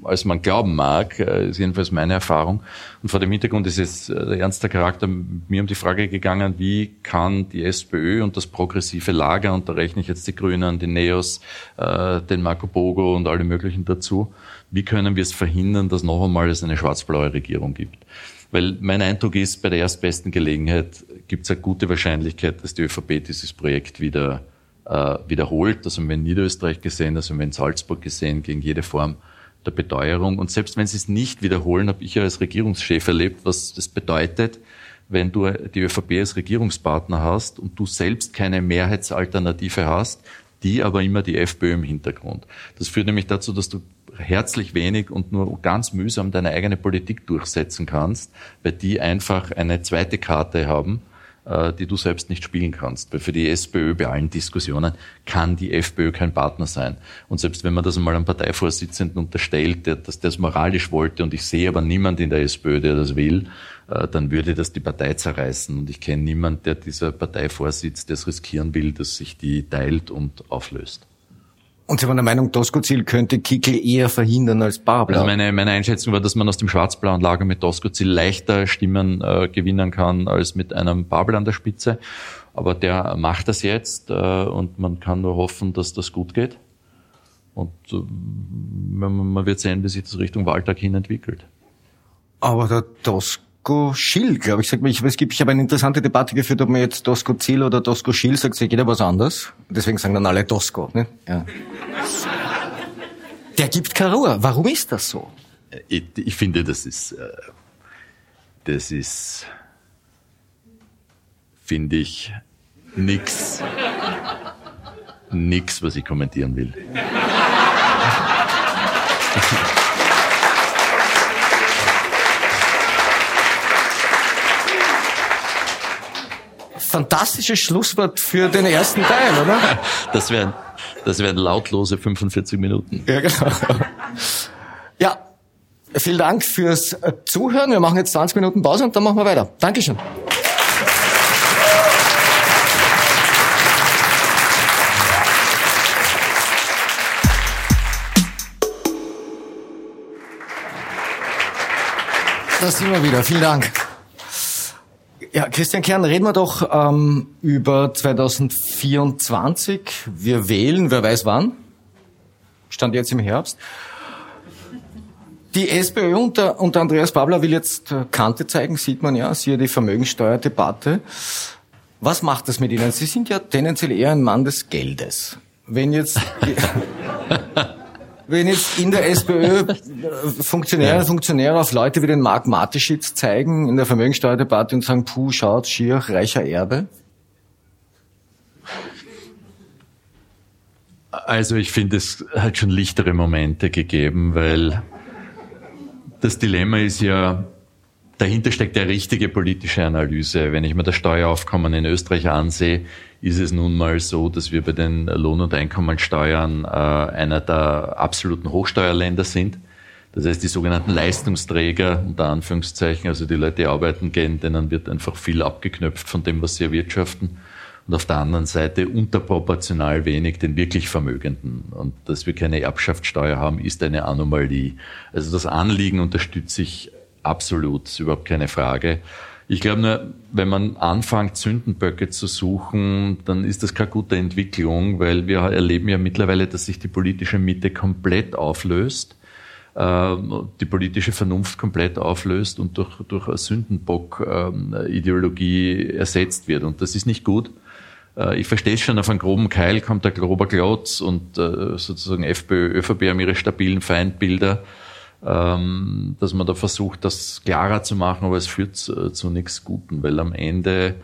als man glauben mag, äh, ist jedenfalls meine Erfahrung. Und vor dem Hintergrund ist jetzt äh, der ernste Charakter mir um die Frage gegangen, wie kann die SPÖ und das progressive Lager, und da rechne ich jetzt die Grünen, die Neos, äh, den Marco Bogo und alle möglichen dazu, wie können wir es verhindern, dass noch einmal es eine schwarz-blaue Regierung gibt? Weil mein Eindruck ist, bei der erstbesten Gelegenheit gibt es eine gute Wahrscheinlichkeit, dass die ÖVP dieses Projekt wieder äh, wiederholt. Das haben wir in Niederösterreich gesehen, das haben wir in Salzburg gesehen, gegen jede Form der Beteuerung. Und selbst wenn sie es nicht wiederholen, habe ich ja als Regierungschef erlebt, was das bedeutet, wenn du die ÖVP als Regierungspartner hast und du selbst keine Mehrheitsalternative hast, die aber immer die FPÖ im Hintergrund. Das führt nämlich dazu, dass du herzlich wenig und nur ganz mühsam deine eigene Politik durchsetzen kannst, weil die einfach eine zweite Karte haben, die du selbst nicht spielen kannst. Weil für die SPÖ bei allen Diskussionen kann die FPÖ kein Partner sein. Und selbst wenn man das einmal einem Parteivorsitzenden unterstellt, der, dass der das moralisch wollte, und ich sehe aber niemand in der SPÖ, der das will, äh, dann würde das die Partei zerreißen. Und ich kenne niemanden, der dieser Parteivorsitz, der es riskieren will, dass sich die teilt und auflöst. Und Sie waren der Meinung, Doskozil könnte Kickel eher verhindern als Babler? Also meine, meine Einschätzung war, dass man aus dem schwarz-blauen Lager mit Doskozil leichter Stimmen äh, gewinnen kann als mit einem Babel an der Spitze. Aber der macht das jetzt äh, und man kann nur hoffen, dass das gut geht. Und äh, man wird sehen, wie sich das Richtung Wahltag hin entwickelt. Aber der Doskozil Dosko Schill, glaube ich. Sag mal, ich, es gibt, ich habe eine interessante Debatte geführt, ob man jetzt Dosko Ziel oder Dosko Schill sagt, sagt jeder was anderes. Deswegen sagen dann alle Dosko. Ne? Ja. Der gibt Ruhe. Warum ist das so? Ich, ich finde, das ist, äh, das ist, finde ich, nix, nix, was ich kommentieren will. fantastisches Schlusswort für den ersten Teil, oder? Das wären, das wären lautlose 45 Minuten. Ja, genau. Ja, vielen Dank fürs Zuhören. Wir machen jetzt 20 Minuten Pause und dann machen wir weiter. Dankeschön. Da sind wir wieder. Vielen Dank. Ja, Christian Kern, reden wir doch ähm, über 2024. Wir wählen, wer weiß wann. Stand jetzt im Herbst. Die SPÖ unter, unter Andreas Babler will jetzt äh, Kante zeigen, sieht man ja, siehe die Vermögensteuerdebatte. Was macht das mit Ihnen? Sie sind ja tendenziell eher ein Mann des Geldes. Wenn jetzt, wenn jetzt in der SPÖ äh, Funktionäre und Funktionäre auf Leute wie den Mark Mateschitz zeigen in der Vermögensteuerdebatte und sagen, puh, schaut, schier, reicher Erbe? Also ich finde, es hat schon lichtere Momente gegeben, weil das Dilemma ist ja, dahinter steckt eine richtige politische Analyse. Wenn ich mir das Steueraufkommen in Österreich ansehe, ist es nun mal so, dass wir bei den Lohn- und Einkommensteuern äh, einer der absoluten Hochsteuerländer sind. Das heißt, die sogenannten Leistungsträger, unter Anführungszeichen, also die Leute, die arbeiten gehen, denen wird einfach viel abgeknöpft von dem, was sie erwirtschaften. Und auf der anderen Seite unterproportional wenig den wirklich Vermögenden. Und dass wir keine Erbschaftssteuer haben, ist eine Anomalie. Also das Anliegen unterstütze ich absolut, überhaupt keine Frage. Ich glaube nur, wenn man anfängt, Sündenböcke zu suchen, dann ist das keine gute Entwicklung, weil wir erleben ja mittlerweile, dass sich die politische Mitte komplett auflöst, äh, die politische Vernunft komplett auflöst und durch, durch eine Sündenbock-Ideologie ersetzt wird. Und das ist nicht gut. Äh, ich verstehe es schon, auf einen groben Keil kommt der grober Klotz und äh, sozusagen FPÖ, ÖVP haben ihre stabilen Feindbilder ähm, dass man da versucht, das klarer zu machen, aber es führt zu, zu nichts Guten, weil am Ende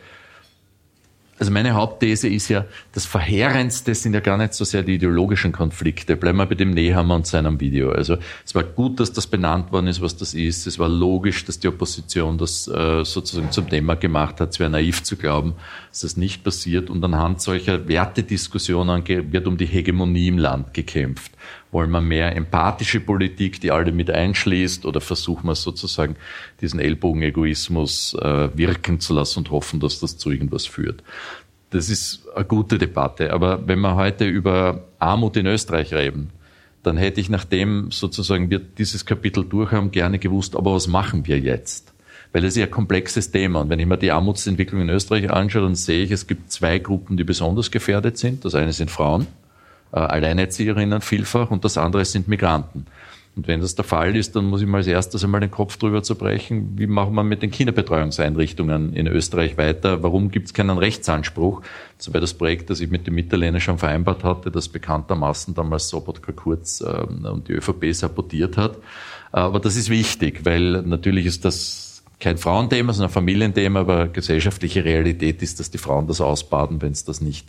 also meine Hauptthese ist ja, das Verheerendste sind ja gar nicht so sehr die ideologischen Konflikte. Bleiben wir bei dem Nehammer und seinem Video. Also es war gut, dass das benannt worden ist, was das ist. Es war logisch, dass die Opposition das äh, sozusagen zum Thema gemacht hat. Es wäre naiv zu glauben, dass das nicht passiert. Und anhand solcher Wertediskussionen wird um die Hegemonie im Land gekämpft. Wollen wir mehr empathische Politik, die alle mit einschließt, oder versuchen wir sozusagen diesen Ellbogenegoismus äh, wirken zu lassen und hoffen, dass das zu irgendwas führt? Das ist eine gute Debatte. Aber wenn wir heute über Armut in Österreich reden, dann hätte ich, nachdem sozusagen wir dieses Kapitel durch haben, gerne gewusst, aber was machen wir jetzt? Weil es ist ja ein komplexes Thema. Und wenn ich mir die Armutsentwicklung in Österreich anschaue, dann sehe ich, es gibt zwei Gruppen, die besonders gefährdet sind. Das eine sind Frauen, Alleinerzieherinnen vielfach, und das andere sind Migranten. Und wenn das der Fall ist, dann muss ich mal als erstes einmal den Kopf drüber zu brechen, wie machen wir mit den Kinderbetreuungseinrichtungen in Österreich weiter? Warum gibt es keinen Rechtsanspruch? Das war das Projekt, das ich mit dem Italienern schon vereinbart hatte, das bekanntermaßen damals Sobotka Kurz ähm, und die ÖVP sabotiert hat. Aber das ist wichtig, weil natürlich ist das kein Frauenthema, sondern ein Familienthema, aber gesellschaftliche Realität ist, dass die Frauen das ausbaden, wenn es das nicht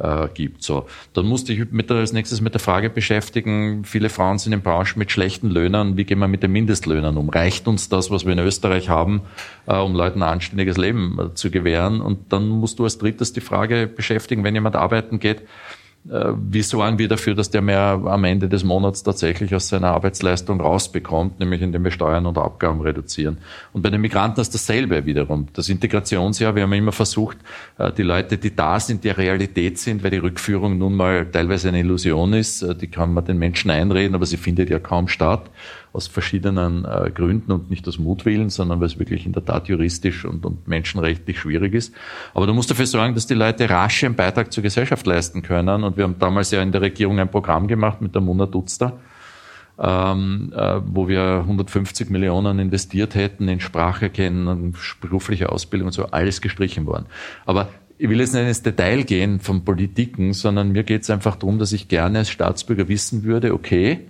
äh, gibt. So, dann musste ich mit als nächstes mit der Frage beschäftigen, viele Frauen sind in Branchen mit schlechten Löhnen, wie gehen wir mit den Mindestlöhnen um? Reicht uns das, was wir in Österreich haben, äh, um Leuten ein anständiges Leben äh, zu gewähren? Und dann musst du als drittes die Frage beschäftigen, wenn jemand arbeiten geht, wie sorgen wir dafür, dass der mehr am Ende des Monats tatsächlich aus seiner Arbeitsleistung rausbekommt, nämlich indem wir Steuern und Abgaben reduzieren. Und bei den Migranten ist dasselbe wiederum. Das Integrationsjahr, wir haben immer versucht, äh, die Leute, die da sind, die Realität sind, weil die Rückführung nun mal teilweise eine Illusion ist, äh, die kann man den Menschen einreden, aber sie findet ja kaum statt aus verschiedenen äh, Gründen und nicht aus Mutwillen, sondern weil es wirklich in der Tat juristisch und, und menschenrechtlich schwierig ist. Aber du musst dafür sorgen, dass die Leute rasch einen Beitrag zur Gesellschaft leisten können. Und wir haben damals ja in der Regierung ein Programm gemacht mit der Mona Dutzter, ähm, äh, wo wir 150 Millionen investiert hätten in Spracherkennen, berufliche Ausbildung und so, alles gestrichen worden. Aber ich will jetzt nicht ins Detail gehen von Politiken, sondern mir geht es einfach darum, dass ich gerne als Staatsbürger wissen würde, okay,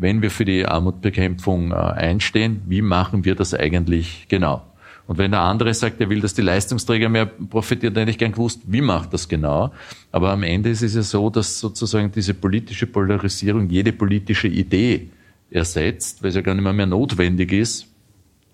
wenn wir für die Armutbekämpfung äh, einstehen, wie machen wir das eigentlich genau? Und wenn der andere sagt, er will, dass die Leistungsträger mehr profitieren, dann hätte ich gern gewusst, wie macht das genau? Aber am Ende ist es ja so, dass sozusagen diese politische Polarisierung jede politische Idee ersetzt, weil es ja gar nicht mehr, mehr notwendig ist,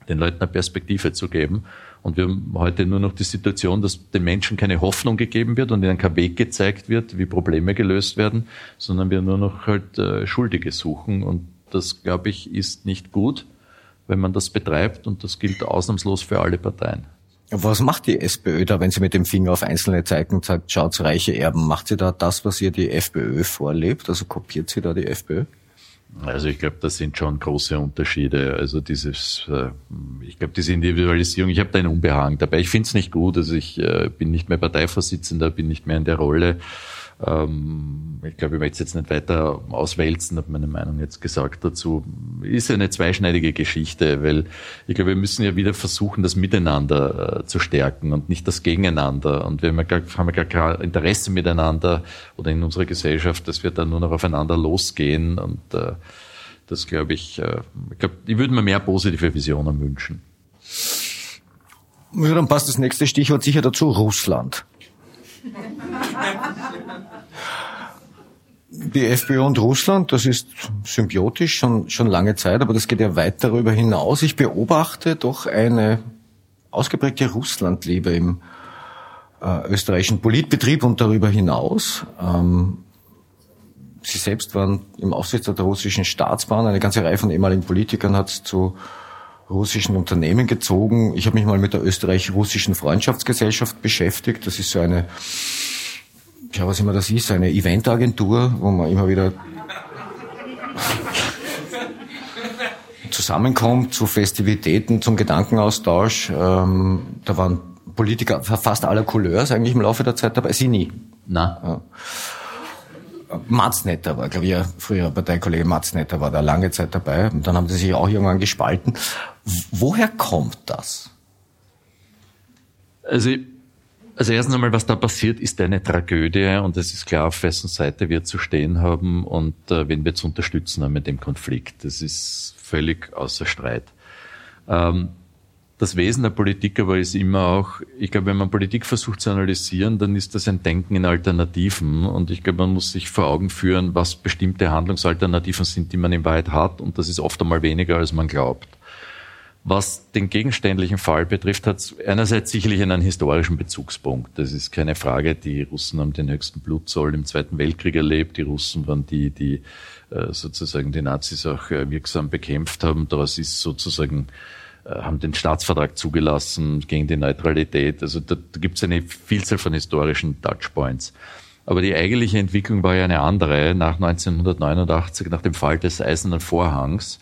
den Leuten eine Perspektive zu geben. Und wir haben heute nur noch die Situation, dass den Menschen keine Hoffnung gegeben wird und ihnen kein Weg gezeigt wird, wie Probleme gelöst werden, sondern wir nur noch halt äh, Schuldige suchen. Und das, glaube ich, ist nicht gut, wenn man das betreibt. Und das gilt ausnahmslos für alle Parteien. Was macht die SPÖ da, wenn sie mit dem Finger auf Einzelne zeigt und sagt, schaut's reiche Erben? Macht sie da das, was ihr die FPÖ vorlebt? Also kopiert sie da die FPÖ? Also ich glaube, das sind schon große Unterschiede. Also dieses, äh, ich glaube, diese Individualisierung, ich habe da einen Unbehagen dabei. Ich finde es nicht gut. Also ich äh, bin nicht mehr Parteivorsitzender, bin nicht mehr in der Rolle. Ähm, ich glaube, ich möchte es jetzt nicht weiter auswälzen, habe meine Meinung jetzt gesagt dazu. Ist eine zweischneidige Geschichte, weil ich glaube, wir müssen ja wieder versuchen, das Miteinander äh, zu stärken und nicht das Gegeneinander. Und wir haben ja gar, haben ja gar Interesse miteinander oder in unserer Gesellschaft, dass wir dann nur noch aufeinander losgehen. Und äh, das glaube ich, äh, ich glaube, ich würde mir mehr positive Visionen wünschen. Ja, dann passt das nächste Stichwort sicher dazu, Russland. Die FPÖ und Russland, das ist symbiotisch schon, schon lange Zeit, aber das geht ja weit darüber hinaus. Ich beobachte doch eine ausgeprägte Russlandliebe im äh, österreichischen Politbetrieb und darüber hinaus. Ähm, Sie selbst waren im Aufsichtsrat der russischen Staatsbahn. Eine ganze Reihe von ehemaligen Politikern hat zu russischen Unternehmen gezogen. Ich habe mich mal mit der österreich-russischen Freundschaftsgesellschaft beschäftigt. Das ist so eine ja, was immer das ist, eine Eventagentur, wo man immer wieder zusammenkommt zu Festivitäten, zum Gedankenaustausch. Ähm, da waren Politiker fast aller Couleurs eigentlich im Laufe der Zeit dabei. Sie nie. Na. Ja. Matznetter war, glaube ich, ja, früher Parteikollege Matznetter war da lange Zeit dabei. Und dann haben sie sich auch irgendwann gespalten. Woher kommt das? Also also erstens einmal, was da passiert, ist eine Tragödie und es ist klar, auf wessen Seite wir zu stehen haben und äh, wen wir zu unterstützen haben mit dem Konflikt. Das ist völlig außer Streit. Ähm, das Wesen der Politik aber ist immer auch, ich glaube, wenn man Politik versucht zu analysieren, dann ist das ein Denken in Alternativen. Und ich glaube, man muss sich vor Augen führen, was bestimmte Handlungsalternativen sind, die man in Wahrheit hat. Und das ist oft einmal weniger, als man glaubt. Was den gegenständlichen Fall betrifft, hat es einerseits sicherlich einen historischen Bezugspunkt. Das ist keine Frage. Die Russen haben den höchsten Blutzoll im Zweiten Weltkrieg erlebt. Die Russen waren die, die äh, sozusagen die Nazis auch äh, wirksam bekämpft haben. Daraus ist sozusagen äh, haben den Staatsvertrag zugelassen gegen die Neutralität. Also da, da gibt es eine Vielzahl von historischen Touchpoints. Aber die eigentliche Entwicklung war ja eine andere. Nach 1989, nach dem Fall des Eisernen Vorhangs,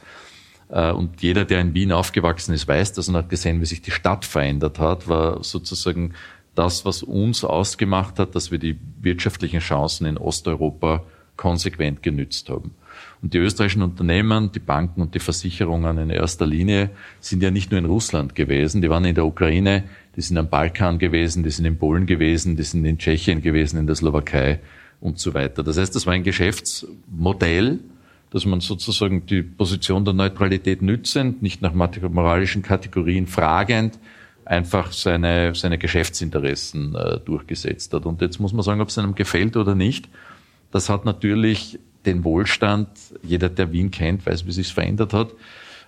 und jeder, der in Wien aufgewachsen ist, weiß das und hat gesehen, wie sich die Stadt verändert hat, war sozusagen das, was uns ausgemacht hat, dass wir die wirtschaftlichen Chancen in Osteuropa konsequent genützt haben. Und die österreichischen Unternehmen, die Banken und die Versicherungen in erster Linie sind ja nicht nur in Russland gewesen, die waren in der Ukraine, die sind am Balkan gewesen, die sind in Polen gewesen, die sind in Tschechien gewesen, in der Slowakei und so weiter. Das heißt, das war ein Geschäftsmodell, dass man sozusagen die Position der Neutralität nützend, nicht nach moralischen Kategorien fragend, einfach seine, seine Geschäftsinteressen äh, durchgesetzt hat. Und jetzt muss man sagen, ob es einem gefällt oder nicht. Das hat natürlich den Wohlstand, jeder, der Wien kennt, weiß, wie sich verändert hat,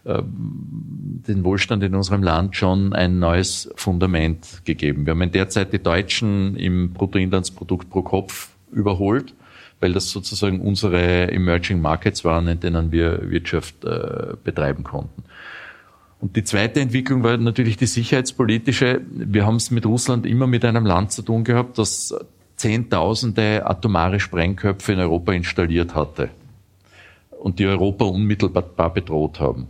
äh, den Wohlstand in unserem Land schon ein neues Fundament gegeben. Wir haben in der Zeit die Deutschen im Bruttoinlandsprodukt pro Kopf überholt weil das sozusagen unsere Emerging Markets waren, in denen wir Wirtschaft äh, betreiben konnten. Und die zweite Entwicklung war natürlich die sicherheitspolitische. Wir haben es mit Russland immer mit einem Land zu tun gehabt, das Zehntausende atomare Sprengköpfe in Europa installiert hatte und die Europa unmittelbar bedroht haben.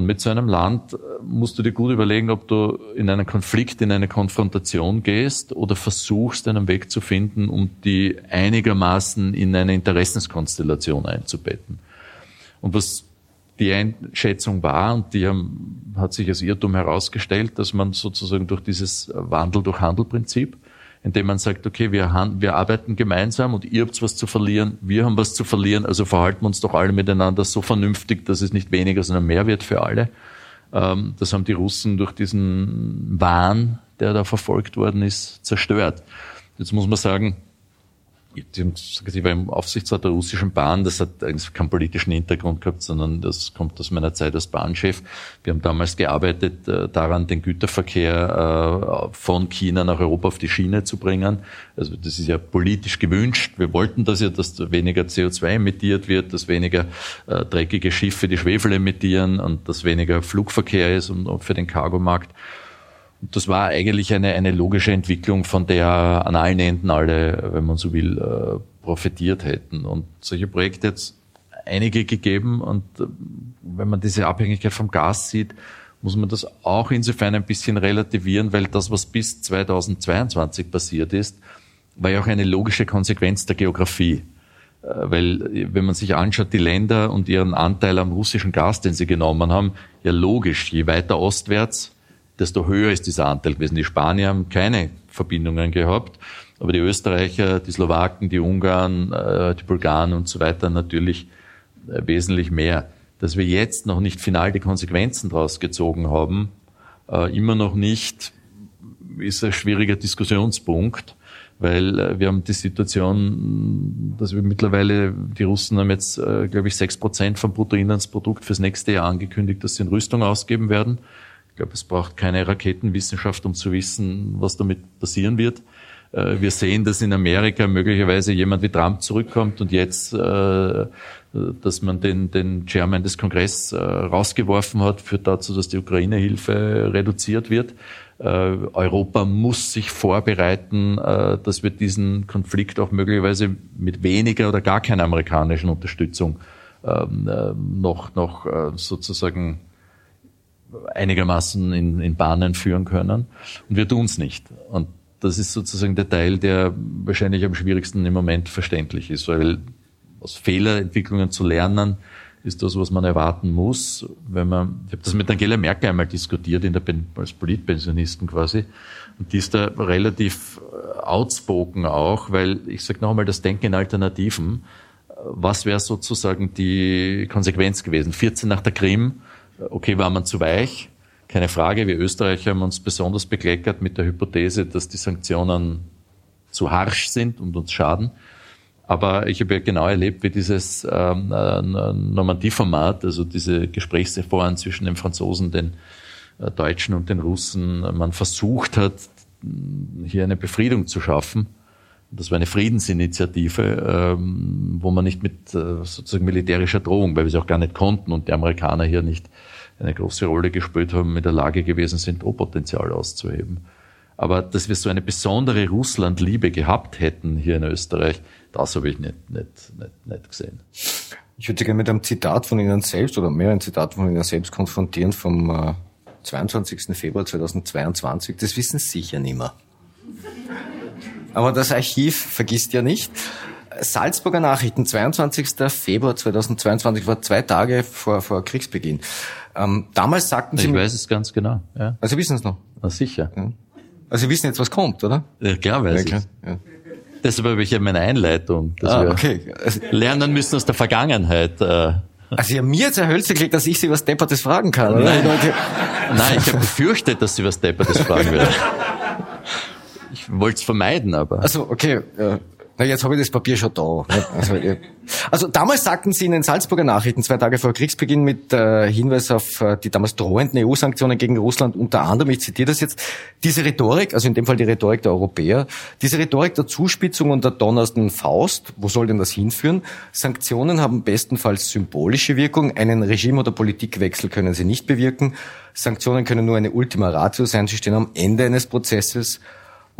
Und mit so einem Land äh, musst du dir gut überlegen, ob du in einen Konflikt, in eine Konfrontation gehst oder versuchst, einen Weg zu finden, um die einigermaßen in eine Interessenskonstellation einzubetten. Und was die Einschätzung war, und die haben, hat sich als Irrtum herausgestellt, dass man sozusagen durch dieses Wandel durch Handelprinzip indem man sagt, okay, wir, wir arbeiten gemeinsam und ihr habt was zu verlieren, wir haben was zu verlieren, also verhalten wir uns doch alle miteinander so vernünftig, dass es nicht weniger, sondern mehr wird für alle. Ähm, das haben die Russen durch diesen Wahn, der da verfolgt worden ist, zerstört. Jetzt muss man sagen, ich war im Aufsichtsrat der russischen Bahn, das hat eigentlich keinen politischen Hintergrund gehabt, sondern das kommt aus meiner Zeit als Bahnchef. Wir haben damals gearbeitet äh, daran, den Güterverkehr äh, von China nach Europa auf die Schiene zu bringen. Also das ist ja politisch gewünscht. Wir wollten das ja, dass weniger CO2 emittiert wird, dass weniger äh, dreckige Schiffe die Schwefel emittieren und dass weniger Flugverkehr ist und, und für den Cargomarkt. Und das war eigentlich eine, eine logische Entwicklung, von der an allen Enden alle, wenn man so will, äh, profitiert hätten. Und solche Projekte jetzt einige gegeben. Und äh, wenn man diese Abhängigkeit vom Gas sieht, muss man das auch insofern ein bisschen relativieren, weil das, was bis 2022 passiert ist, war ja auch eine logische Konsequenz der Geografie. Äh, weil, wenn man sich anschaut, die Länder und ihren Anteil am russischen Gas, den sie genommen haben, ja logisch, je weiter ostwärts, desto höher ist dieser Anteil gewesen. Die Spanier haben keine Verbindungen gehabt, aber die Österreicher, die Slowaken, die Ungarn, äh, die Bulgaren und so weiter natürlich äh, wesentlich mehr. Dass wir jetzt noch nicht final die Konsequenzen daraus gezogen haben, immer noch nicht, ist ein schwieriger Diskussionspunkt weil äh, wir haben die Situation, dass wir mittlerweile, die Russen haben jetzt, äh, glaube ich, sechs Prozent vom Bruttoinlandsprodukt fürs nächste Jahr angekündigt, dass sie in Rüstung ausgeben werden. Glaube, es braucht keine Raketenwissenschaft, um zu wissen, was damit passieren wird. Äh, wir sehen, dass in Amerika möglicherweise jemand wie Trump zurückkommt und jetzt, dass man den, den Chairman des Kongresses rausgeworfen hat, führt dazu, dass die Ukraine-Hilfe reduziert wird. Äh, Europa muss sich vorbereiten, äh, dass wir diesen Konflikt auch möglicherweise mit weniger oder gar keiner amerikanischen Unterstützung ähm, äh, noch, noch sozusagen einigermaßen in, in Bahnen führen können. Und wir tun es nicht. Und das ist sozusagen der Teil, der wahrscheinlich am schwierigsten im Moment verständlich ist, weil aus Fehlerentwicklungen zu lernen, ist das, was man erwarten muss. Wenn man, ich habe das mit Angela Merkel einmal diskutiert, in der, als Politpensionisten quasi, und die ist da relativ äh, outspoken auch, weil ich sage noch einmal, das Denken in Alternativen, was wäre sozusagen die Konsequenz gewesen? 14 nach der Krim, okay, war man zu weich, keine Frage. Wir Österreicher haben uns besonders bekleckert mit der Hypothese, dass die Sanktionen zu harsch sind und uns schaden. Aber ich habe ja genau erlebt, wie dieses ähm, äh, Normandie-Format, also diese Gesprächsverfahren zwischen den Franzosen, den äh, Deutschen und den Russen, man versucht hat, hier eine Befriedung zu schaffen. Das war eine Friedensinitiative, ähm, wo man nicht mit äh, sozusagen militärischer Drohung, weil wir sie auch gar nicht konnten und die Amerikaner hier nicht eine große Rolle gespielt haben, in der Lage gewesen sind, Drohpotenzial auszuheben. Aber dass wir so eine besondere Russlandliebe gehabt hätten hier in Österreich, das habe ich nicht, nicht, nicht, nicht gesehen. Ich würde Sie gerne mit einem Zitat von Ihnen selbst oder mehreren Zitaten von Ihnen selbst konfrontieren vom äh, 22. Februar 2022. Das wissen Sie sicher nicht mehr. Aber das Archiv vergisst ja nicht. Salzburger Nachrichten, 22. Februar 2022, war zwei Tage vor, vor Kriegsbeginn. Ähm, damals sagten Sie... Ich weiß es ganz genau. Ja. Also wissen Sie es noch? Na sicher. Ja. Also Sie wissen jetzt, was kommt, oder? Ja, klar weiß ja, ich. Ja. Deshalb habe ich ja meine Einleitung, dass ah, wir okay. also, lernen müssen aus der Vergangenheit. Äh. Also Sie haben mir jetzt erhölzt gekriegt, dass ich Sie was Deppertes fragen kann, oder? Nein, Nein ich habe befürchtet, dass Sie was Deppertes fragen werden. Wollte es vermeiden, aber. Also okay. Ja. Na, jetzt habe ich das Papier schon da. Also, also, damals sagten Sie in den Salzburger Nachrichten zwei Tage vor Kriegsbeginn mit äh, Hinweis auf äh, die damals drohenden EU-Sanktionen gegen Russland unter anderem, ich zitiere das jetzt, diese Rhetorik, also in dem Fall die Rhetorik der Europäer, diese Rhetorik der Zuspitzung und der donnersten Faust, wo soll denn das hinführen? Sanktionen haben bestenfalls symbolische Wirkung, einen Regime- oder Politikwechsel können sie nicht bewirken. Sanktionen können nur eine Ultima Ratio sein, sie stehen am Ende eines Prozesses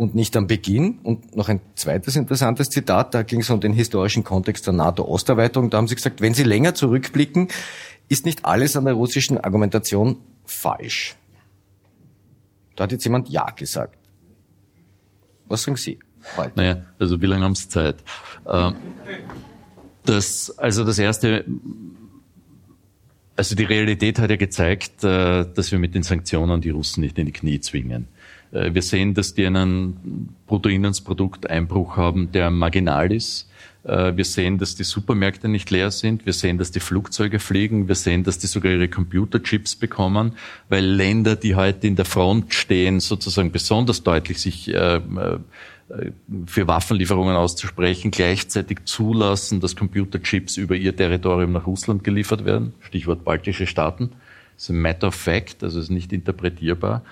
und nicht am Beginn. Und noch ein zweites interessantes Zitat, da ging es um den historischen Kontext der NATO-Osterweiterung. Da haben Sie gesagt, wenn Sie länger zurückblicken, ist nicht alles an der russischen Argumentation falsch. Da hat jetzt jemand Ja gesagt. Was sagen Sie? Heute? Naja, also wie lange haben Sie Zeit? Ähm, das, also das erste, also die Realität hat ja gezeigt, äh, dass wir mit den Sanktionen die Russen nicht in die Knie zwingen. Äh, wir sehen, dass die einen Bruttoinlandsprodukteinbruch haben, der marginal ist. Äh, wir sehen, dass die Supermärkte nicht leer sind. Wir sehen, dass die Flugzeuge fliegen. Wir sehen, dass die sogar ihre Computerchips bekommen, weil Länder, die heute in der Front stehen, sozusagen besonders deutlich sich äh, für Waffenlieferungen auszusprechen, gleichzeitig zulassen, dass Computerchips über ihr Territorium nach Russland geliefert werden. Stichwort baltische Staaten. Das ist ein matter of fact, also ist nicht interpretierbar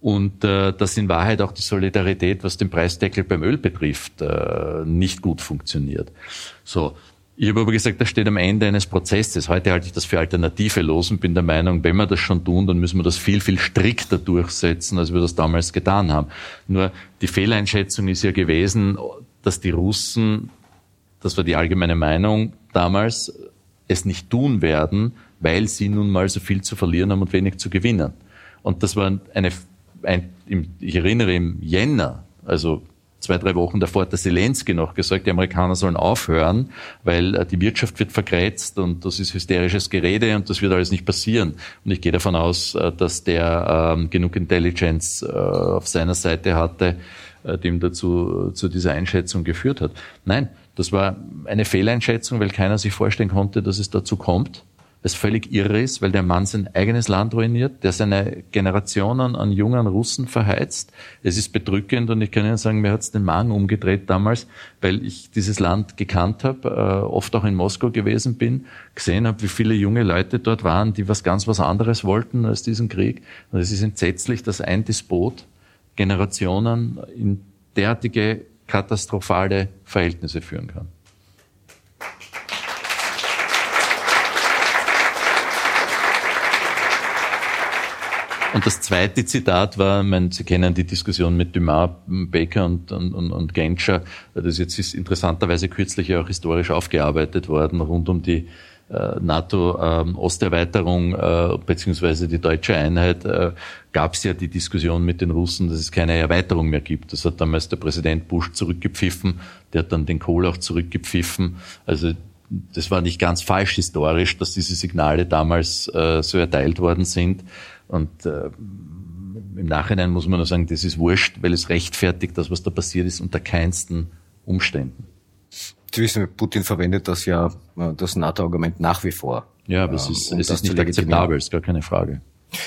und äh, dass in Wahrheit auch die Solidarität, was den Preisdeckel beim Öl betrifft, äh, nicht gut funktioniert. So. Ich habe aber gesagt, das steht am Ende eines Prozesses. Heute halte ich das für Alternative los und bin der Meinung, wenn wir das schon tun, dann müssen wir das viel, viel strikter durchsetzen, als wir das damals getan haben. Nur die Fehleinschätzung ist ja gewesen, dass die Russen, das war die allgemeine Meinung damals, es nicht tun werden, weil sie nun mal so viel zu verlieren haben und wenig zu gewinnen. Und das war eine, ein, ich erinnere im Jänner, also zwei, drei Wochen davor hat der Zelensky noch gesagt, die Amerikaner sollen aufhören, weil äh, die Wirtschaft wird verkreizt und das ist hysterisches Gerede und das wird alles nicht passieren. Und ich gehe davon aus, äh, dass der ähm, genug Intelligence äh, auf seiner Seite hatte, dem dazu zu dieser Einschätzung geführt hat. Nein, das war eine Fehleinschätzung, weil keiner sich vorstellen konnte, dass es dazu kommt was völlig irre ist, weil der Mann sein eigenes Land ruiniert, der seine Generationen an jungen Russen verheizt. Es ist bedrückend und ich kann Ihnen sagen, mir hat es den Magen umgedreht damals, weil ich dieses Land gekannt habe, äh, oft auch in Moskau gewesen bin, gesehen habe, wie viele junge Leute dort waren, die was ganz was anderes wollten als diesen Krieg. Und es ist entsetzlich, dass ein Despot Generationen in derartige katastrophale Verhältnisse führen kann. Und das zweite Zitat war, mein, Sie kennen die Diskussion mit Dumas, Baker und, und, und Genscher. Das jetzt ist interessanterweise kürzlich auch historisch aufgearbeitet worden, rund um die äh, NATO-Osterweiterung äh, beziehungsweise die deutsche Einheit äh, gab es ja die Diskussion mit den Russen, dass es keine Erweiterung mehr gibt. Das hat damals der Präsident Bush zurückgepfiffen, der hat dann den Kohl auch zurückgepfiffen. Also das war nicht ganz falsch historisch, dass diese Signale damals äh, so erteilt worden sind. Und äh, im Nachhinein muss man nur sagen, das ist wurscht, weil es rechtfertigt, das, was da passiert ist, unter keinsten Umständen. Sie wissen, Putin verwendet das ja, äh, das NATO-Argument nach wie vor. Ja, aber es ähm, ist, um es ist nicht akzeptabel, ist gar keine Frage.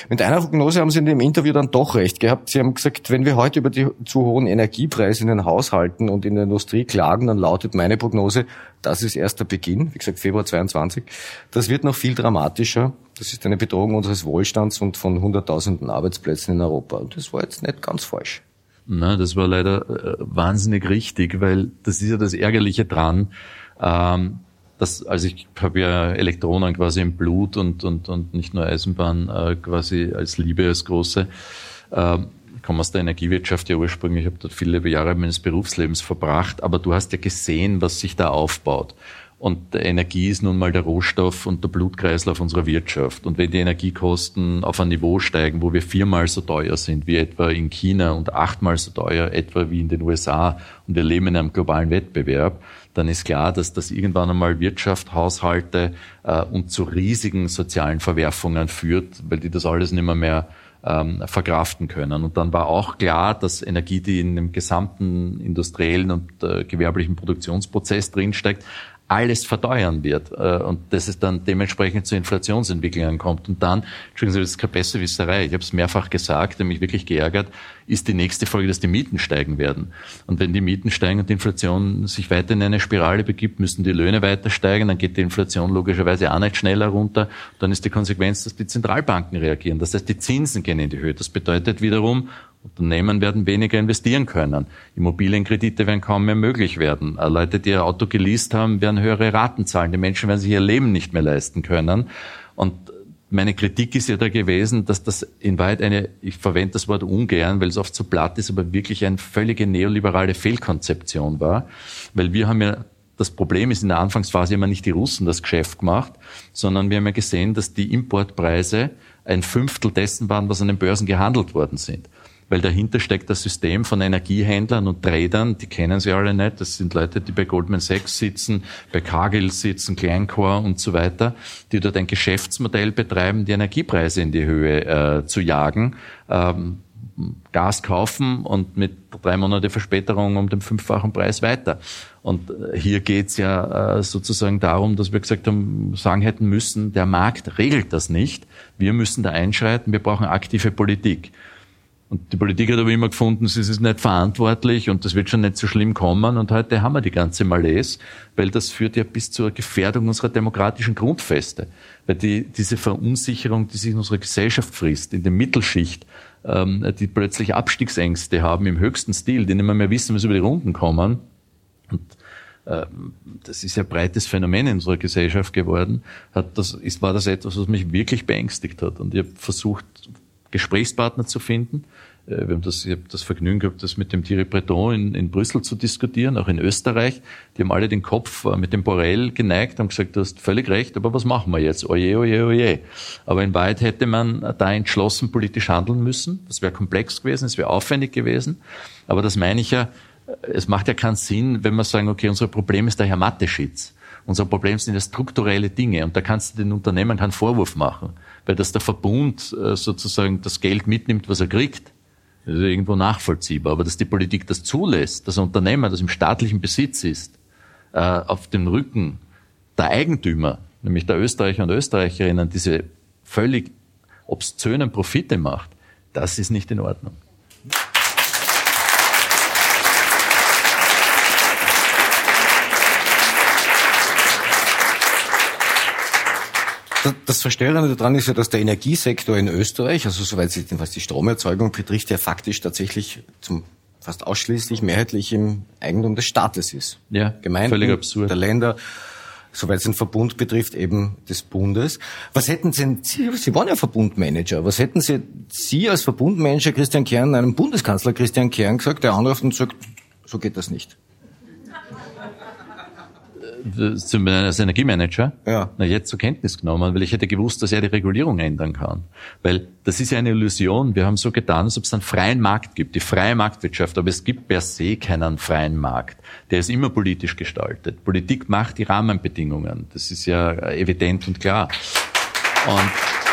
Mit einer Prognose haben Sie in dem Interview dann doch recht gehabt. Sie haben gesagt, wenn wir heute über die zu hohen Energiepreise in den Haushalten und in der Industrie klagen, dann lautet meine Prognose, das ist erst der Beginn, wie gesagt Februar 22. Das wird noch viel dramatischer. Das ist eine Bedrohung unseres Wohlstands und von Hunderttausenden Arbeitsplätzen in Europa. Und das war jetzt nicht ganz falsch. Na, das war leider äh, wahnsinnig richtig, weil das ist ja das Ärgerliche dran. Ähm, das, also ich habe ja Elektronen quasi im Blut und, und, und nicht nur Eisenbahn äh, quasi als Liebe, als große. Ähm, komme aus der Energiewirtschaft ja ursprünglich, ich habe dort viele Jahre meines Berufslebens verbracht, aber du hast ja gesehen, was sich da aufbaut. Und Energie ist nun mal der Rohstoff und der Blutkreislauf unserer Wirtschaft. Und wenn die Energiekosten auf ein Niveau steigen, wo wir viermal so teuer sind wie etwa in China und achtmal so teuer etwa wie in den USA und wir leben in einem globalen Wettbewerb, dann ist klar, dass das irgendwann einmal Wirtschaft, Haushalte äh, und zu riesigen sozialen Verwerfungen führt, weil die das alles nicht mehr, mehr ähm, verkraften können. Und dann war auch klar, dass Energie, die in dem gesamten industriellen und äh, gewerblichen Produktionsprozess drinsteckt, alles verteuern wird äh, und dass es dann dementsprechend zu Inflationsentwicklungen kommt. Und dann, Entschuldigen Sie, das ist keine Besserwisserei, ich habe es mehrfach gesagt, habe mich wirklich geärgert, ist die nächste Folge, dass die Mieten steigen werden. Und wenn die Mieten steigen und die Inflation sich weiter in eine Spirale begibt, müssen die Löhne weiter steigen, dann geht die Inflation logischerweise auch nicht schneller runter. Dann ist die Konsequenz, dass die Zentralbanken reagieren. Das heißt, die Zinsen gehen in die Höhe. Das bedeutet wiederum, Unternehmen werden weniger investieren können. Immobilienkredite werden kaum mehr möglich werden. Äh, Leute, die ihr Auto geleast haben, werden höhere Raten zahlen. Die Menschen werden sich ihr Leben nicht mehr leisten können. Und meine Kritik ist ja da gewesen, dass das in Wahrheit eine, ich verwende das Wort ungern, weil es oft so platt ist, aber wirklich eine völlige neoliberale Fehlkonzeption war. Weil wir haben ja das Problem ist in der Anfangsphase immer nicht die Russen das Geschäft gemacht, sondern wir haben ja gesehen, dass die Importpreise ein Fünftel dessen waren, was an den Börsen gehandelt worden sind weil dahinter steckt das System von Energiehändlern und Tradern, die kennen sie alle nicht. Das sind Leute, die bei Goldman Sachs sitzen, bei Cargill sitzen, Glencore und so weiter, die dort ein Geschäftsmodell betreiben, die Energiepreise in die Höhe äh, zu jagen. Ähm, Gas kaufen und mit drei Monate Verspätung um den fünffachen Preis weiter. Und äh, hier geht's ja äh, sozusagen darum, dass wir gesagt haben, sagen hätten müssen, der Markt regelt das nicht. Wir müssen da einschreiten, wir brauchen aktive Politik. Und die Politik hat aber immer gefunden, sie ist nicht verantwortlich und das wird schon nicht so schlimm kommen. Und heute haben wir die ganze Malaise, weil das führt ja bis zur Gefährdung unserer demokratischen Grundfeste. Weil die, diese Verunsicherung, die sich in unserer Gesellschaft frisst, in der Mittelschicht, ähm, die plötzlich Abstiegsängste haben im höchsten Stil, die nicht mehr, mehr wissen, sie über die Runden kommen. Und äh, das ist ja breites Phänomen in unserer Gesellschaft geworden, hat das, ist, war das etwas, was mich wirklich beängstigt hat. Und ich habe versucht, Gesprächspartner zu finden. äh, wir haben das, ich habe das Vergnügen gehabt, das mit dem Thierry Breton in, in Brüssel zu diskutieren, auch in Österreich. Die haben alle den Kopf äh, mit dem Borrell geneigt, haben gesagt, du hast völlig recht, aber was machen wir jetzt? Oje, oje, oje. Aber in Wahrheit hätte man da entschlossen politisch handeln müssen. Das wäre komplex gewesen, es wäre aufwendig gewesen. Aber das meine ich ja, es macht ja keinen Sinn, wenn wir sagen, okay, unser Problem ist der Herr Mateschitz. Unser Problem sind ja strukturelle Dinge und da kannst du den Unternehmen keinen Vorwurf machen, weil dass der Verbund äh, sozusagen das Geld mitnimmt, was er kriegt, ist irgendwo nachvollziehbar. Aber dass die Politik das zulässt, dass ein Unternehmen, das im staatlichen Besitz ist, äh, auf dem Rücken der Eigentümer, nämlich der Österreicher und Österreicherinnen, diese völlig obszönen Profite macht, das ist nicht in Ordnung. Das Verstörende daran ist ja, dass der Energiesektor in Österreich, also soweit sich was die Stromerzeugung betrifft, ja faktisch tatsächlich zum fast ausschließlich mehrheitlich im Eigentum des Staates ist. Ja, Gemeinden, völlig absurd. der Länder, soweit es einen Verbund betrifft, eben des Bundes. Was hätten Sie, Sie, Sie waren ja Verbundmanager, was hätten Sie, Sie als Verbundmanager Christian Kern, einem Bundeskanzler Christian Kern gesagt, der anruft und sagt, so geht das nicht? Als Energiemanager, ja. na jetzt zur Kenntnis genommen, weil ich hätte gewusst, dass er die Regulierung ändern kann. Weil das ist ja eine Illusion. Wir haben so getan, als ob es einen freien Markt gibt, die freie Marktwirtschaft. Aber es gibt per se keinen freien Markt. Der ist immer politisch gestaltet. Politik macht die Rahmenbedingungen. Das ist ja evident und klar. Und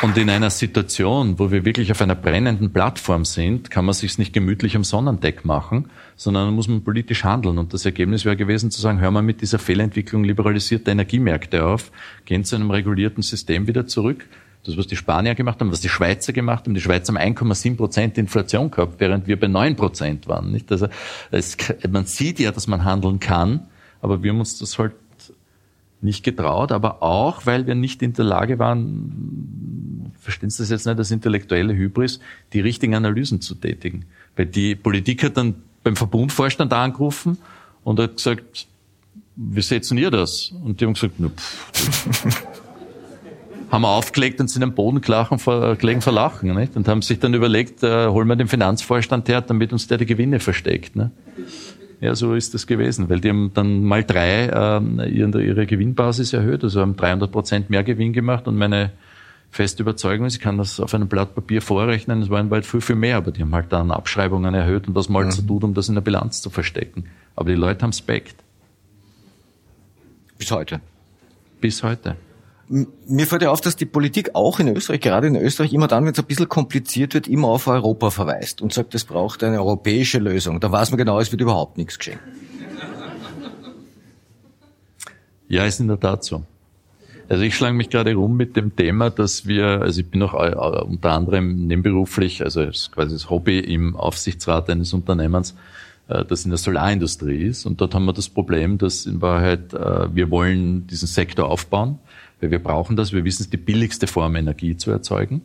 und in einer Situation, wo wir wirklich auf einer brennenden Plattform sind, kann man sich nicht gemütlich am Sonnendeck machen, sondern muss man politisch handeln. Und das Ergebnis wäre gewesen zu sagen, hör mal mit dieser Fehlentwicklung liberalisierter Energiemärkte auf, gehen zu einem regulierten System wieder zurück. Das, was die Spanier gemacht haben, was die Schweizer gemacht haben. Die Schweizer haben 1,7 Prozent Inflation gehabt, während wir bei 9 Prozent waren. Nicht? Also es, man sieht ja, dass man handeln kann, aber wir haben uns das halt nicht getraut, aber auch, weil wir nicht in der Lage waren, verstehen Sie das jetzt nicht, das intellektuelle Hybris, die richtigen Analysen zu tätigen. Weil die Politik hat dann beim Verbundvorstand angerufen und hat gesagt, wie setzen ihr das? Und die haben gesagt, na, pff, haben wir aufgelegt und sind am Boden gelegen vor Lachen. Nicht? Und haben sich dann überlegt, äh, holen wir den Finanzvorstand her, damit uns der die Gewinne versteckt. Ne? Ja, so ist das gewesen, weil die haben dann mal drei ähm, ihre, ihre Gewinnbasis erhöht, also haben 300 Prozent mehr Gewinn gemacht und meine feste Überzeugung ist, ich kann das auf einem Blatt Papier vorrechnen, es waren bald viel, viel mehr, aber die haben halt dann Abschreibungen erhöht und was man halt so tut, um das in der Bilanz zu verstecken. Aber die Leute haben Spekt. Bis heute. Bis heute. Mir fällt ja auf, dass die Politik auch in Österreich, gerade in Österreich, immer dann, wenn es ein bisschen kompliziert wird, immer auf Europa verweist und sagt, es braucht eine europäische Lösung. Da weiß man genau, es wird überhaupt nichts geschehen. Ja, ist in der Tat so. Also ich schlage mich gerade rum mit dem Thema, dass wir, also ich bin auch äh, unter anderem nebenberuflich, also quasi das Hobby im Aufsichtsrat eines Unternehmens, äh, das in der Solarindustrie ist. Und dort haben wir das Problem, dass in Wahrheit äh, wir wollen diesen Sektor aufbauen weil wir brauchen das. Wir wissen, es die billigste Form, Energie zu erzeugen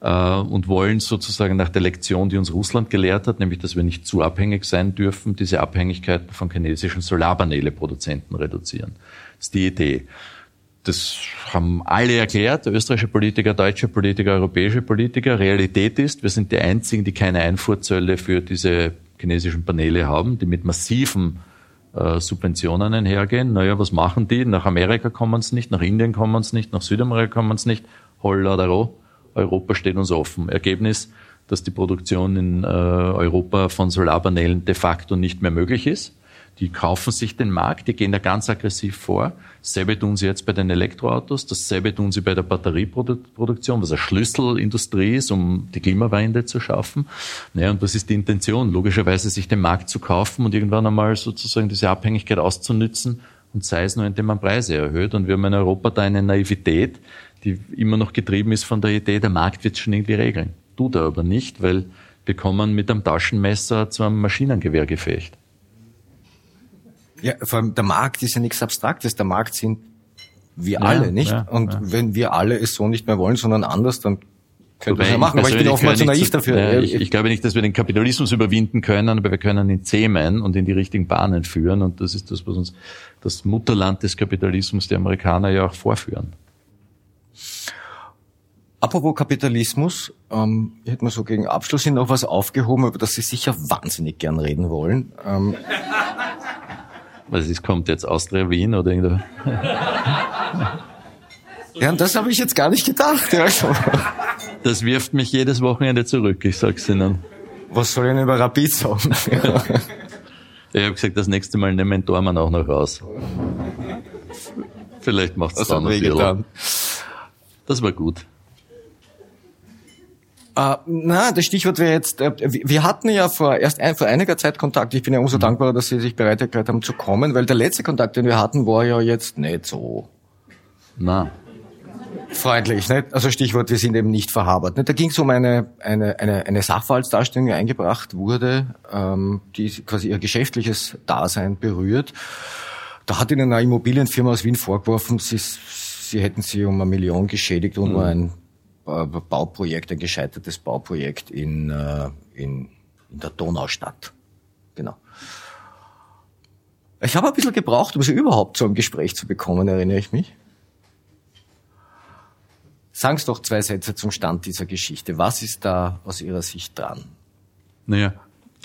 äh, und wollen sozusagen nach der Lektion, die uns Russland gelehrt hat, nämlich, dass wir nicht zu abhängig sein dürfen, diese Abhängigkeiten von chinesischen Solarpaneele-Produzenten reduzieren. Das ist die Idee. Das haben alle erklärt, österreichische Politiker, deutsche Politiker, europäische Politiker. Realität ist, wir sind die einzigen, die keine Einfuhrzölle für diese chinesischen Paneele haben, die mit massiven äh, Subventionen einhergehen. Naja, was machen die? Nach Amerika kommen sie nicht, nach Indien kommen sie nicht, nach Südamerika kommen sie nicht. Holladaro, Europa steht uns offen. Ergebnis, dass die Produktion in äh, Europa von Solarpanelen de facto nicht mehr möglich ist. Die kaufen sich den Markt, die gehen da ganz aggressiv vor. Dasselbe tun sie jetzt bei den Elektroautos, dasselbe tun sie bei der Batterieproduktion, was eine Schlüsselindustrie ist, um die Klimawende zu schaffen. Naja, und was ist die Intention? Logischerweise sich den Markt zu kaufen und irgendwann einmal sozusagen diese Abhängigkeit auszunützen und sei es nur, indem man Preise erhöht. Und wir haben in Europa da eine Naivität, die immer noch getrieben ist von der Idee, der Markt wird schon irgendwie regeln. Tut er aber nicht, weil wir kommen mit einem Taschenmesser zu einem Maschinengewehrgefecht. Ja, vor allem der Markt ist ja nichts Abstraktes. Der Markt sind wir ja, alle, nicht? Ja, und ja. wenn wir alle es so nicht mehr wollen, sondern anders, dann können wir es ja machen. Aber ich bin oftmals zu naiv dafür. ich, ich, glaube nicht, dass wir den Kapitalismus überwinden können, aber wir können ihn zähmen und in die richtigen Bahnen führen. Und das ist das, was uns das Mutterland des Kapitalismus, die Amerikaner ja auch vorführen. Apropos Kapitalismus, ähm, ich hätte mir so gegen Abschluss hin noch was aufgehoben, über das Sie sicher wahnsinnig gern reden wollen. Ähm, Was ist, kommt jetzt Austria Wien oder irgendwo? ja, und das habe ich jetzt gar nicht gedacht. Ja. Das wirft mich jedes Wochenende zurück, ich sag's Ihnen. Was soll ich denn über Rapid sagen? Ich habe gesagt, das nächste Mal nehmen wir Dormann auch noch raus. Vielleicht macht's Das dann bisschen. wehgetan. Das war gut. Äh, na, das Stichwort wäre jetzt, äh, wir hatten ja vor erst ein, vor einiger Zeit Kontakt. Ich bin ja umso dankbarer, dass Sie sich bereit erklärt haben zu kommen, weil der letzte Kontakt, den wir hatten, war ja jetzt nicht so Na, freundlich. Nicht? Also Stichwort, wir sind eben nicht verhabert. Nicht? Da ging es um eine, eine, eine, eine Sachverhaltsdarstellung, die eingebracht wurde, ähm, die quasi ihr geschäftliches Dasein berührt. Da hat Ihnen eine Immobilienfirma aus Wien vorgeworfen, sie, sie hätten sie um eine Million geschädigt und nur ein Bauprojekt, ein gescheitertes Bauprojekt in, äh, in, in der Donaustadt. Genau. Ich habe ein bisschen gebraucht, um sie überhaupt zu einem Gespräch zu bekommen, erinnere ich mich. Sagen Sie doch zwei Sätze zum Stand dieser Geschichte. Was ist da aus Ihrer Sicht dran? naja,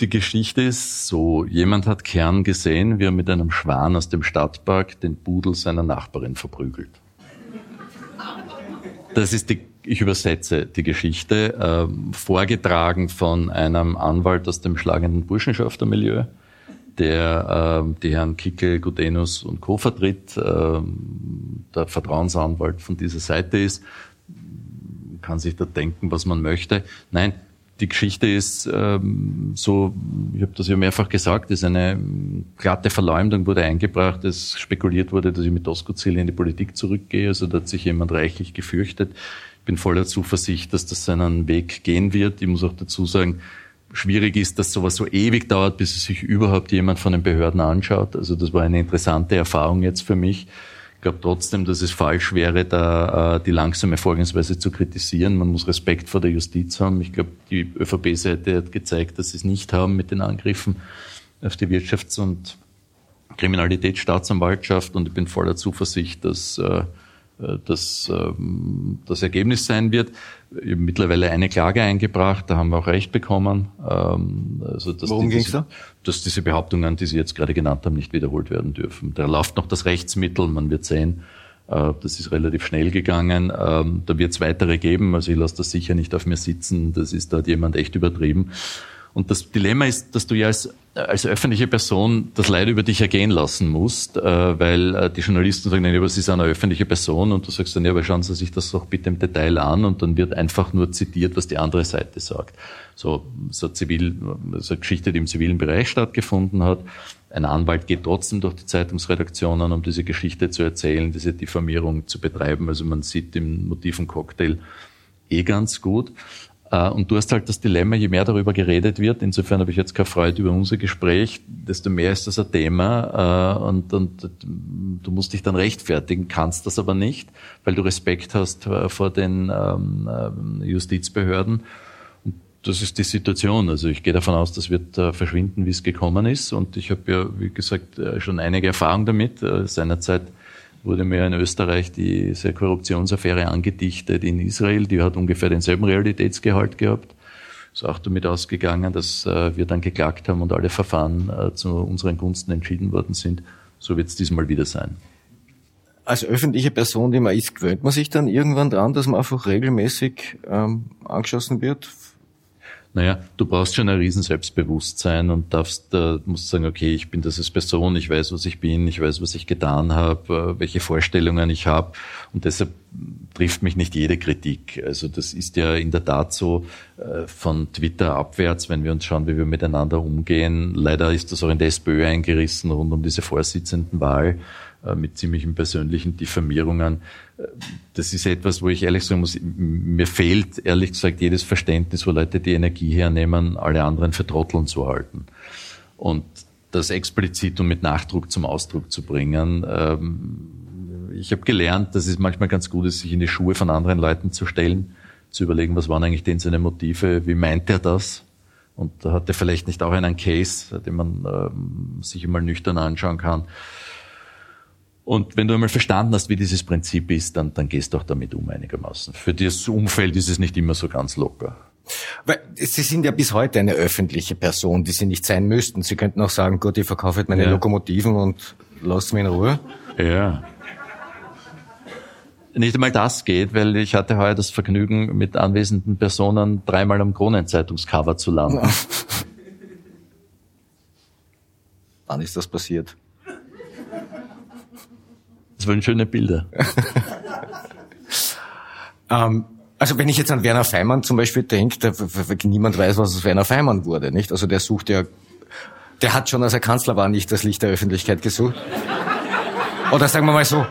die Geschichte ist so, jemand hat Kern gesehen, wie er mit einem Schwan aus dem Stadtpark den Pudel seiner Nachbarin verprügelt. Das ist die, ich übersetze die Geschichte, ähm, vorgetragen von einem Anwalt aus dem schlagenden Burschenschaftermilieu, der ähm, die Herren Kickel, Gudenus und Co. vertritt, ähm, der Vertrauensanwalt von dieser Seite ist, kann sich da denken, was man möchte. Nein, die Geschichte ist ähm, so, ich habe das ja mehrfach gesagt, ist eine glatte Verleumdung wurde eingebracht, es spekuliert wurde, dass ich mit Doskozil in die Politik zurückgehe, also da hat sich jemand reichlich gefürchtet. Bin voller Zuversicht, dass das seinen Weg gehen wird. Ich muss auch dazu sagen, schwierig ist, dass sowas so ewig dauert, bis es sich überhaupt jemand von den Behörden anschaut. Also das war eine interessante Erfahrung jetzt für mich. Ich glaube trotzdem, dass es falsch wäre, da äh, die langsame Vorgehensweise zu kritisieren. Man muss Respekt vor der Justiz haben. Ich glaube, die ÖVP-Seite hat gezeigt, dass sie es nicht haben mit den Angriffen auf die Wirtschafts- und Kriminalitätsstaatsanwaltschaft. Und ich bin voller Zuversicht, dass äh, das ähm, das Ergebnis sein wird. Ich habe mittlerweile eine Klage eingebracht, da haben wir auch Recht bekommen. Ähm, also, dass Worum ging's diese- da? Dass diese Behauptungen, die Sie jetzt gerade genannt haben, nicht wiederholt werden dürfen. Da läuft noch das Rechtsmittel, man wird sehen. äh, Das ist relativ schnell gegangen. Ähm, Da wird es weitere geben. Also ich lasse das sicher nicht auf mir sitzen. Das ist hat jemand echt übertrieben. Und das Dilemma ist, dass du ja als, als öffentliche Person das Leid über dich ergehen lassen musst, äh, weil äh, die Journalisten sagen, nein, aber sie sind eine öffentliche Person und du sagst dann, ja, aber schauen Sie sich das doch bitte im Detail an und dann wird einfach nur zitiert, was die andere Seite sagt. So, so zivil, so eine Geschichte, die im zivilen Bereich stattgefunden hat. Ein Anwalt geht trotzdem durch die Zeitungsredaktionen, um diese Geschichte zu erzählen, diese Diffamierung zu betreiben. Also man sieht im Motiven Cocktail eh ganz gut. Äh, Und du hast halt das Dilemma, je mehr darüber geredet wird, insofern habe ich jetzt keine Freude über unser Gespräch, desto mehr ist das ein Thema äh, und, und du musst dich dann rechtfertigen, kannst das aber nicht, weil du Respekt hast äh, vor den ähm, ähm, Justizbehörden. Und das ist die Situation. Also ich gehe davon aus, das wird verschwinden, wie es gekommen ist. Und ich habe ja, wie gesagt, schon einige Erfahrung damit. Seinerzeit wurde mir in Österreich diese Korruptionsaffäre angedichtet in Israel. Die hat ungefähr denselben Realitätsgehalt gehabt. Ist auch damit ausgegangen, dass äh, wir dann geklagt haben und alle Verfahren äh, zu unseren Gunsten entschieden worden sind. So wird es diesmal wieder sein. Als öffentliche Person, die man ist, gewöhnt man sich dann irgendwann dran, dass man einfach regelmäßig ähm, angeschossen wird? Naja, du brauchst schon ein riesen Selbstbewusstsein und darfst, äh, musst sagen, okay, ich bin das als Person, ich weiß, was ich bin, ich weiß, was ich getan habe, äh, welche Vorstellungen ich habe und deshalb trifft mich nicht jede Kritik. Also das ist ja in der Tat so äh, von Twitter abwärts, wenn wir uns schauen, wie wir miteinander umgehen. Leider ist das auch in der SPÖ eingerissen rund um diese Vorsitzendenwahl mit ziemlichen persönlichen Diffamierungen. Äh, Das ist etwas, wo ich ehrlich sagen muss, mir fehlt ehrlich gesagt jedes Verständnis, wo Leute die Energie hernehmen, alle anderen für Trotteln zu halten. Und das explizit und mit Nachdruck zum Ausdruck zu bringen. Ähm, Ich habe gelernt, dass es manchmal ganz gut ist, sich in die Schuhe von anderen Leuten zu stellen, zu überlegen, was waren eigentlich denn seine Motive, wie meint er das? Und da hat er vielleicht nicht auch einen Case, den man ähm, sich mal nüchtern anschauen kann. Und wenn du einmal verstanden hast, wie dieses Prinzip ist, dann, dann gehst du auch damit um einigermaßen. Für das Umfeld ist es nicht immer so ganz locker. Weil Sie sind ja bis heute eine öffentliche Person, die Sie nicht sein müssten. Sie könnten auch sagen, gut, ich verkaufe jetzt meine ja. Lokomotiven und lasst mich in Ruhe. Ja. Nicht einmal das geht, weil ich hatte heuer das Vergnügen, mit anwesenden Personen dreimal am Kronenzeitungscover zu landen. Wann ist das passiert? Das waren schöne Bilder. ähm, also wenn ich jetzt an Werner Feimann zum Beispiel denke, niemand weiß, was aus Werner Feimann wurde, nicht? Also der sucht ja, der hat schon, als er Kanzler war, nicht das Licht der Öffentlichkeit gesucht. Oder sagen wir mal so,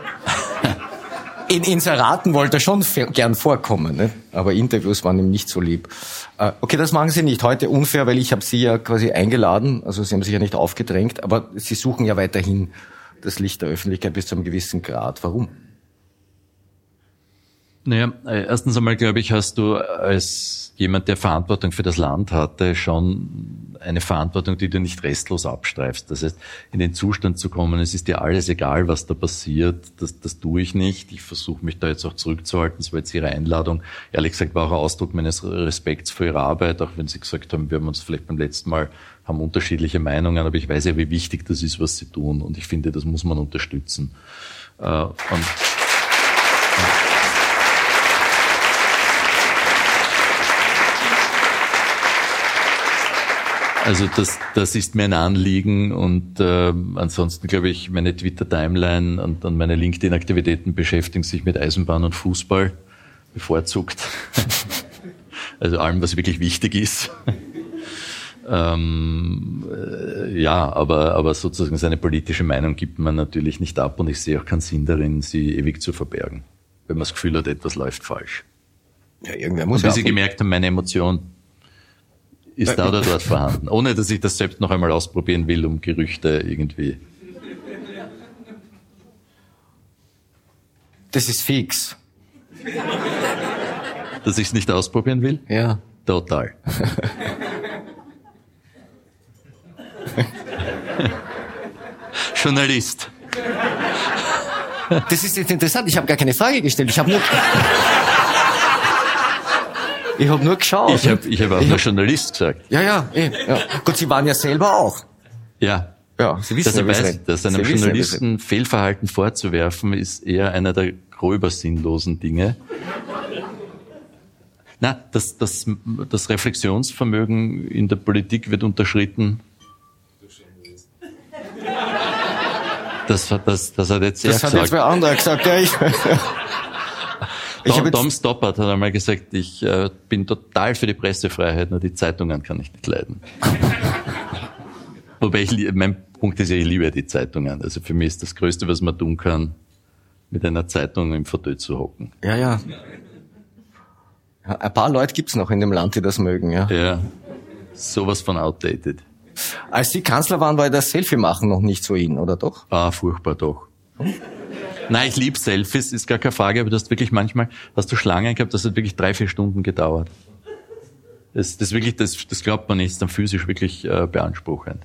in Inseraten wollte er schon gern vorkommen, ne? aber Interviews waren ihm nicht so lieb. Äh, okay, das machen Sie nicht. Heute unfair, weil ich habe Sie ja quasi eingeladen, also Sie haben sich ja nicht aufgedrängt, aber Sie suchen ja weiterhin das Licht der Öffentlichkeit bis zu einem gewissen Grad. Warum? Naja, äh, erstens einmal glaube ich, hast du als jemand, der Verantwortung für das Land hatte, schon eine Verantwortung, die du nicht restlos abstreifst. Das heißt, in den Zustand zu kommen, es ist dir alles egal, was da passiert, das, das tue ich nicht. Ich versuche mich da jetzt auch zurückzuhalten. Das war jetzt Ihre Einladung. Ehrlich gesagt war auch ein Ausdruck meines Respekts für Ihre Arbeit, auch wenn Sie gesagt haben, wir haben uns vielleicht beim letzten Mal, haben unterschiedliche Meinungen, aber ich weiß ja, wie wichtig das ist, was Sie tun. Und ich finde, das muss man unterstützen. Äh, und Also das, das ist mir ein Anliegen und äh, ansonsten glaube ich, meine Twitter-Timeline und, und meine LinkedIn-Aktivitäten beschäftigen sich mit Eisenbahn und Fußball bevorzugt. also allem, was wirklich wichtig ist. Ähm, äh, ja, aber, aber sozusagen seine politische Meinung gibt man natürlich nicht ab und ich sehe auch keinen Sinn darin, sie ewig zu verbergen, wenn man das Gefühl hat, etwas läuft falsch. Ja, irgendwer muss und wie Sie gemerkt haben, meine Emotion ist da oder dort vorhanden, ohne dass ich das selbst noch einmal ausprobieren will, um Gerüchte irgendwie. Das ist fix. Dass ich es nicht ausprobieren will? Ja. Total. Journalist. Das ist jetzt interessant. Ich habe gar keine Frage gestellt. Ich habe nur. Ich habe nur geschaut. Ich habe ich hab auch ich nur hab, Journalist gesagt. Ja, ja, eh, ja. Gut, Sie waren ja selber auch. Ja. Ja, Sie wissen dass, ja, weiß, dass einem Sie Journalisten wissen, Fehlverhalten vorzuwerfen, ist eher einer der gröber sinnlosen Dinge. Na, das, das, das Reflexionsvermögen in der Politik wird unterschritten. Das, das, das hat jetzt das er gesagt. Das hat jetzt wer anderer gesagt, ja. Ich, Tom, Tom Stoppard hat einmal gesagt, ich äh, bin total für die Pressefreiheit, nur die Zeitungen kann ich nicht leiden. Wobei ich, mein Punkt ist ja, ich liebe die Zeitungen. Also für mich ist das Größte, was man tun kann, mit einer Zeitung im Fauteuil zu hocken. Ja, ja. ja ein paar Leute gibt's noch in dem Land, die das mögen, ja. Ja. Sowas von outdated. Als Sie Kanzler waren, war das Selfie machen noch nicht so in, oder doch? Ah, furchtbar doch. Hm? Nein, ich liebe Selfies, ist gar keine Frage, aber du hast wirklich manchmal, hast du Schlangen gehabt, das hat wirklich drei, vier Stunden gedauert. Das, das wirklich, das, das glaubt man nicht, ist dann physisch wirklich äh, beanspruchend.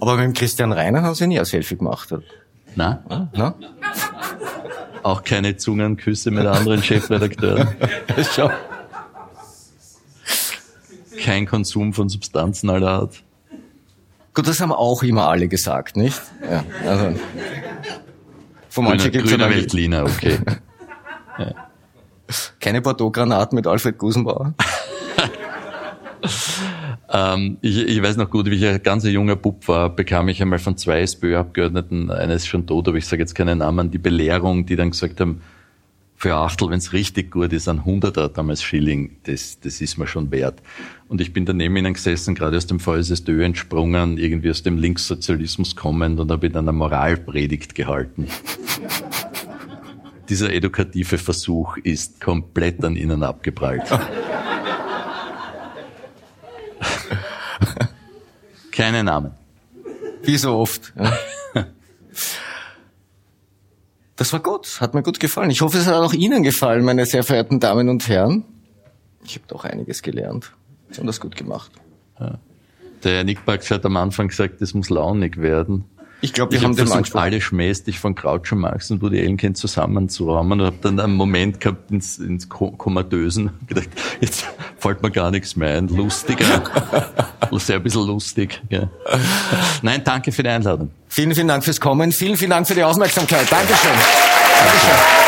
Aber mit dem Christian Reiner haben Sie nie ein Selfie gemacht, oder? Nein. Ah, na? Auch keine Zungenküsse mit anderen Chefredakteuren. Schau. Kein Konsum von Substanzen aller Art. Gut, das haben auch immer alle gesagt, nicht? Ja, also. Von manchen grüner, grüner Weltliner, okay. ja. Keine Bordeaux-Granaten mit Alfred Gusenbauer? ähm, ich, ich weiß noch gut, wie ich ein ganz junger Bub war, bekam ich einmal von zwei SPÖ-Abgeordneten, einer ist schon tot, aber ich sage jetzt keinen Namen, die Belehrung, die dann gesagt haben, für Achtel, wenn es richtig gut ist, ein Hunderter damals Schilling, das, das ist mir schon wert. Und ich bin daneben ihnen gesessen, gerade aus dem VSSDÖ entsprungen, irgendwie aus dem Linkssozialismus kommend und habe dann eine Moralpredigt gehalten. Dieser edukative Versuch ist komplett an ihnen abgeprallt. Keine Namen. Wie so oft. Ja. Das war gut, hat mir gut gefallen. Ich hoffe, es hat auch Ihnen gefallen, meine sehr verehrten Damen und Herren. Ich habe doch einiges gelernt. Sie haben das gut gemacht. Ja. Der Nick Bax hat am Anfang gesagt, es muss launig werden. Ich glaube, wir ich haben hab versucht, alle schmäßig von Groucho Marx und Woody Allen kennt zusammenzuräumen und habe dann einen Moment gehabt ins, ins Komatösen gedacht, jetzt fällt mir gar nichts mehr ein. Lustiger, sehr ein bisschen lustig. Ja. Nein, danke für die Einladung. Vielen, vielen Dank fürs Kommen. Vielen, vielen Dank für die Aufmerksamkeit. Dankeschön. Dankeschön.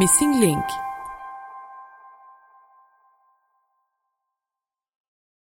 Missing Link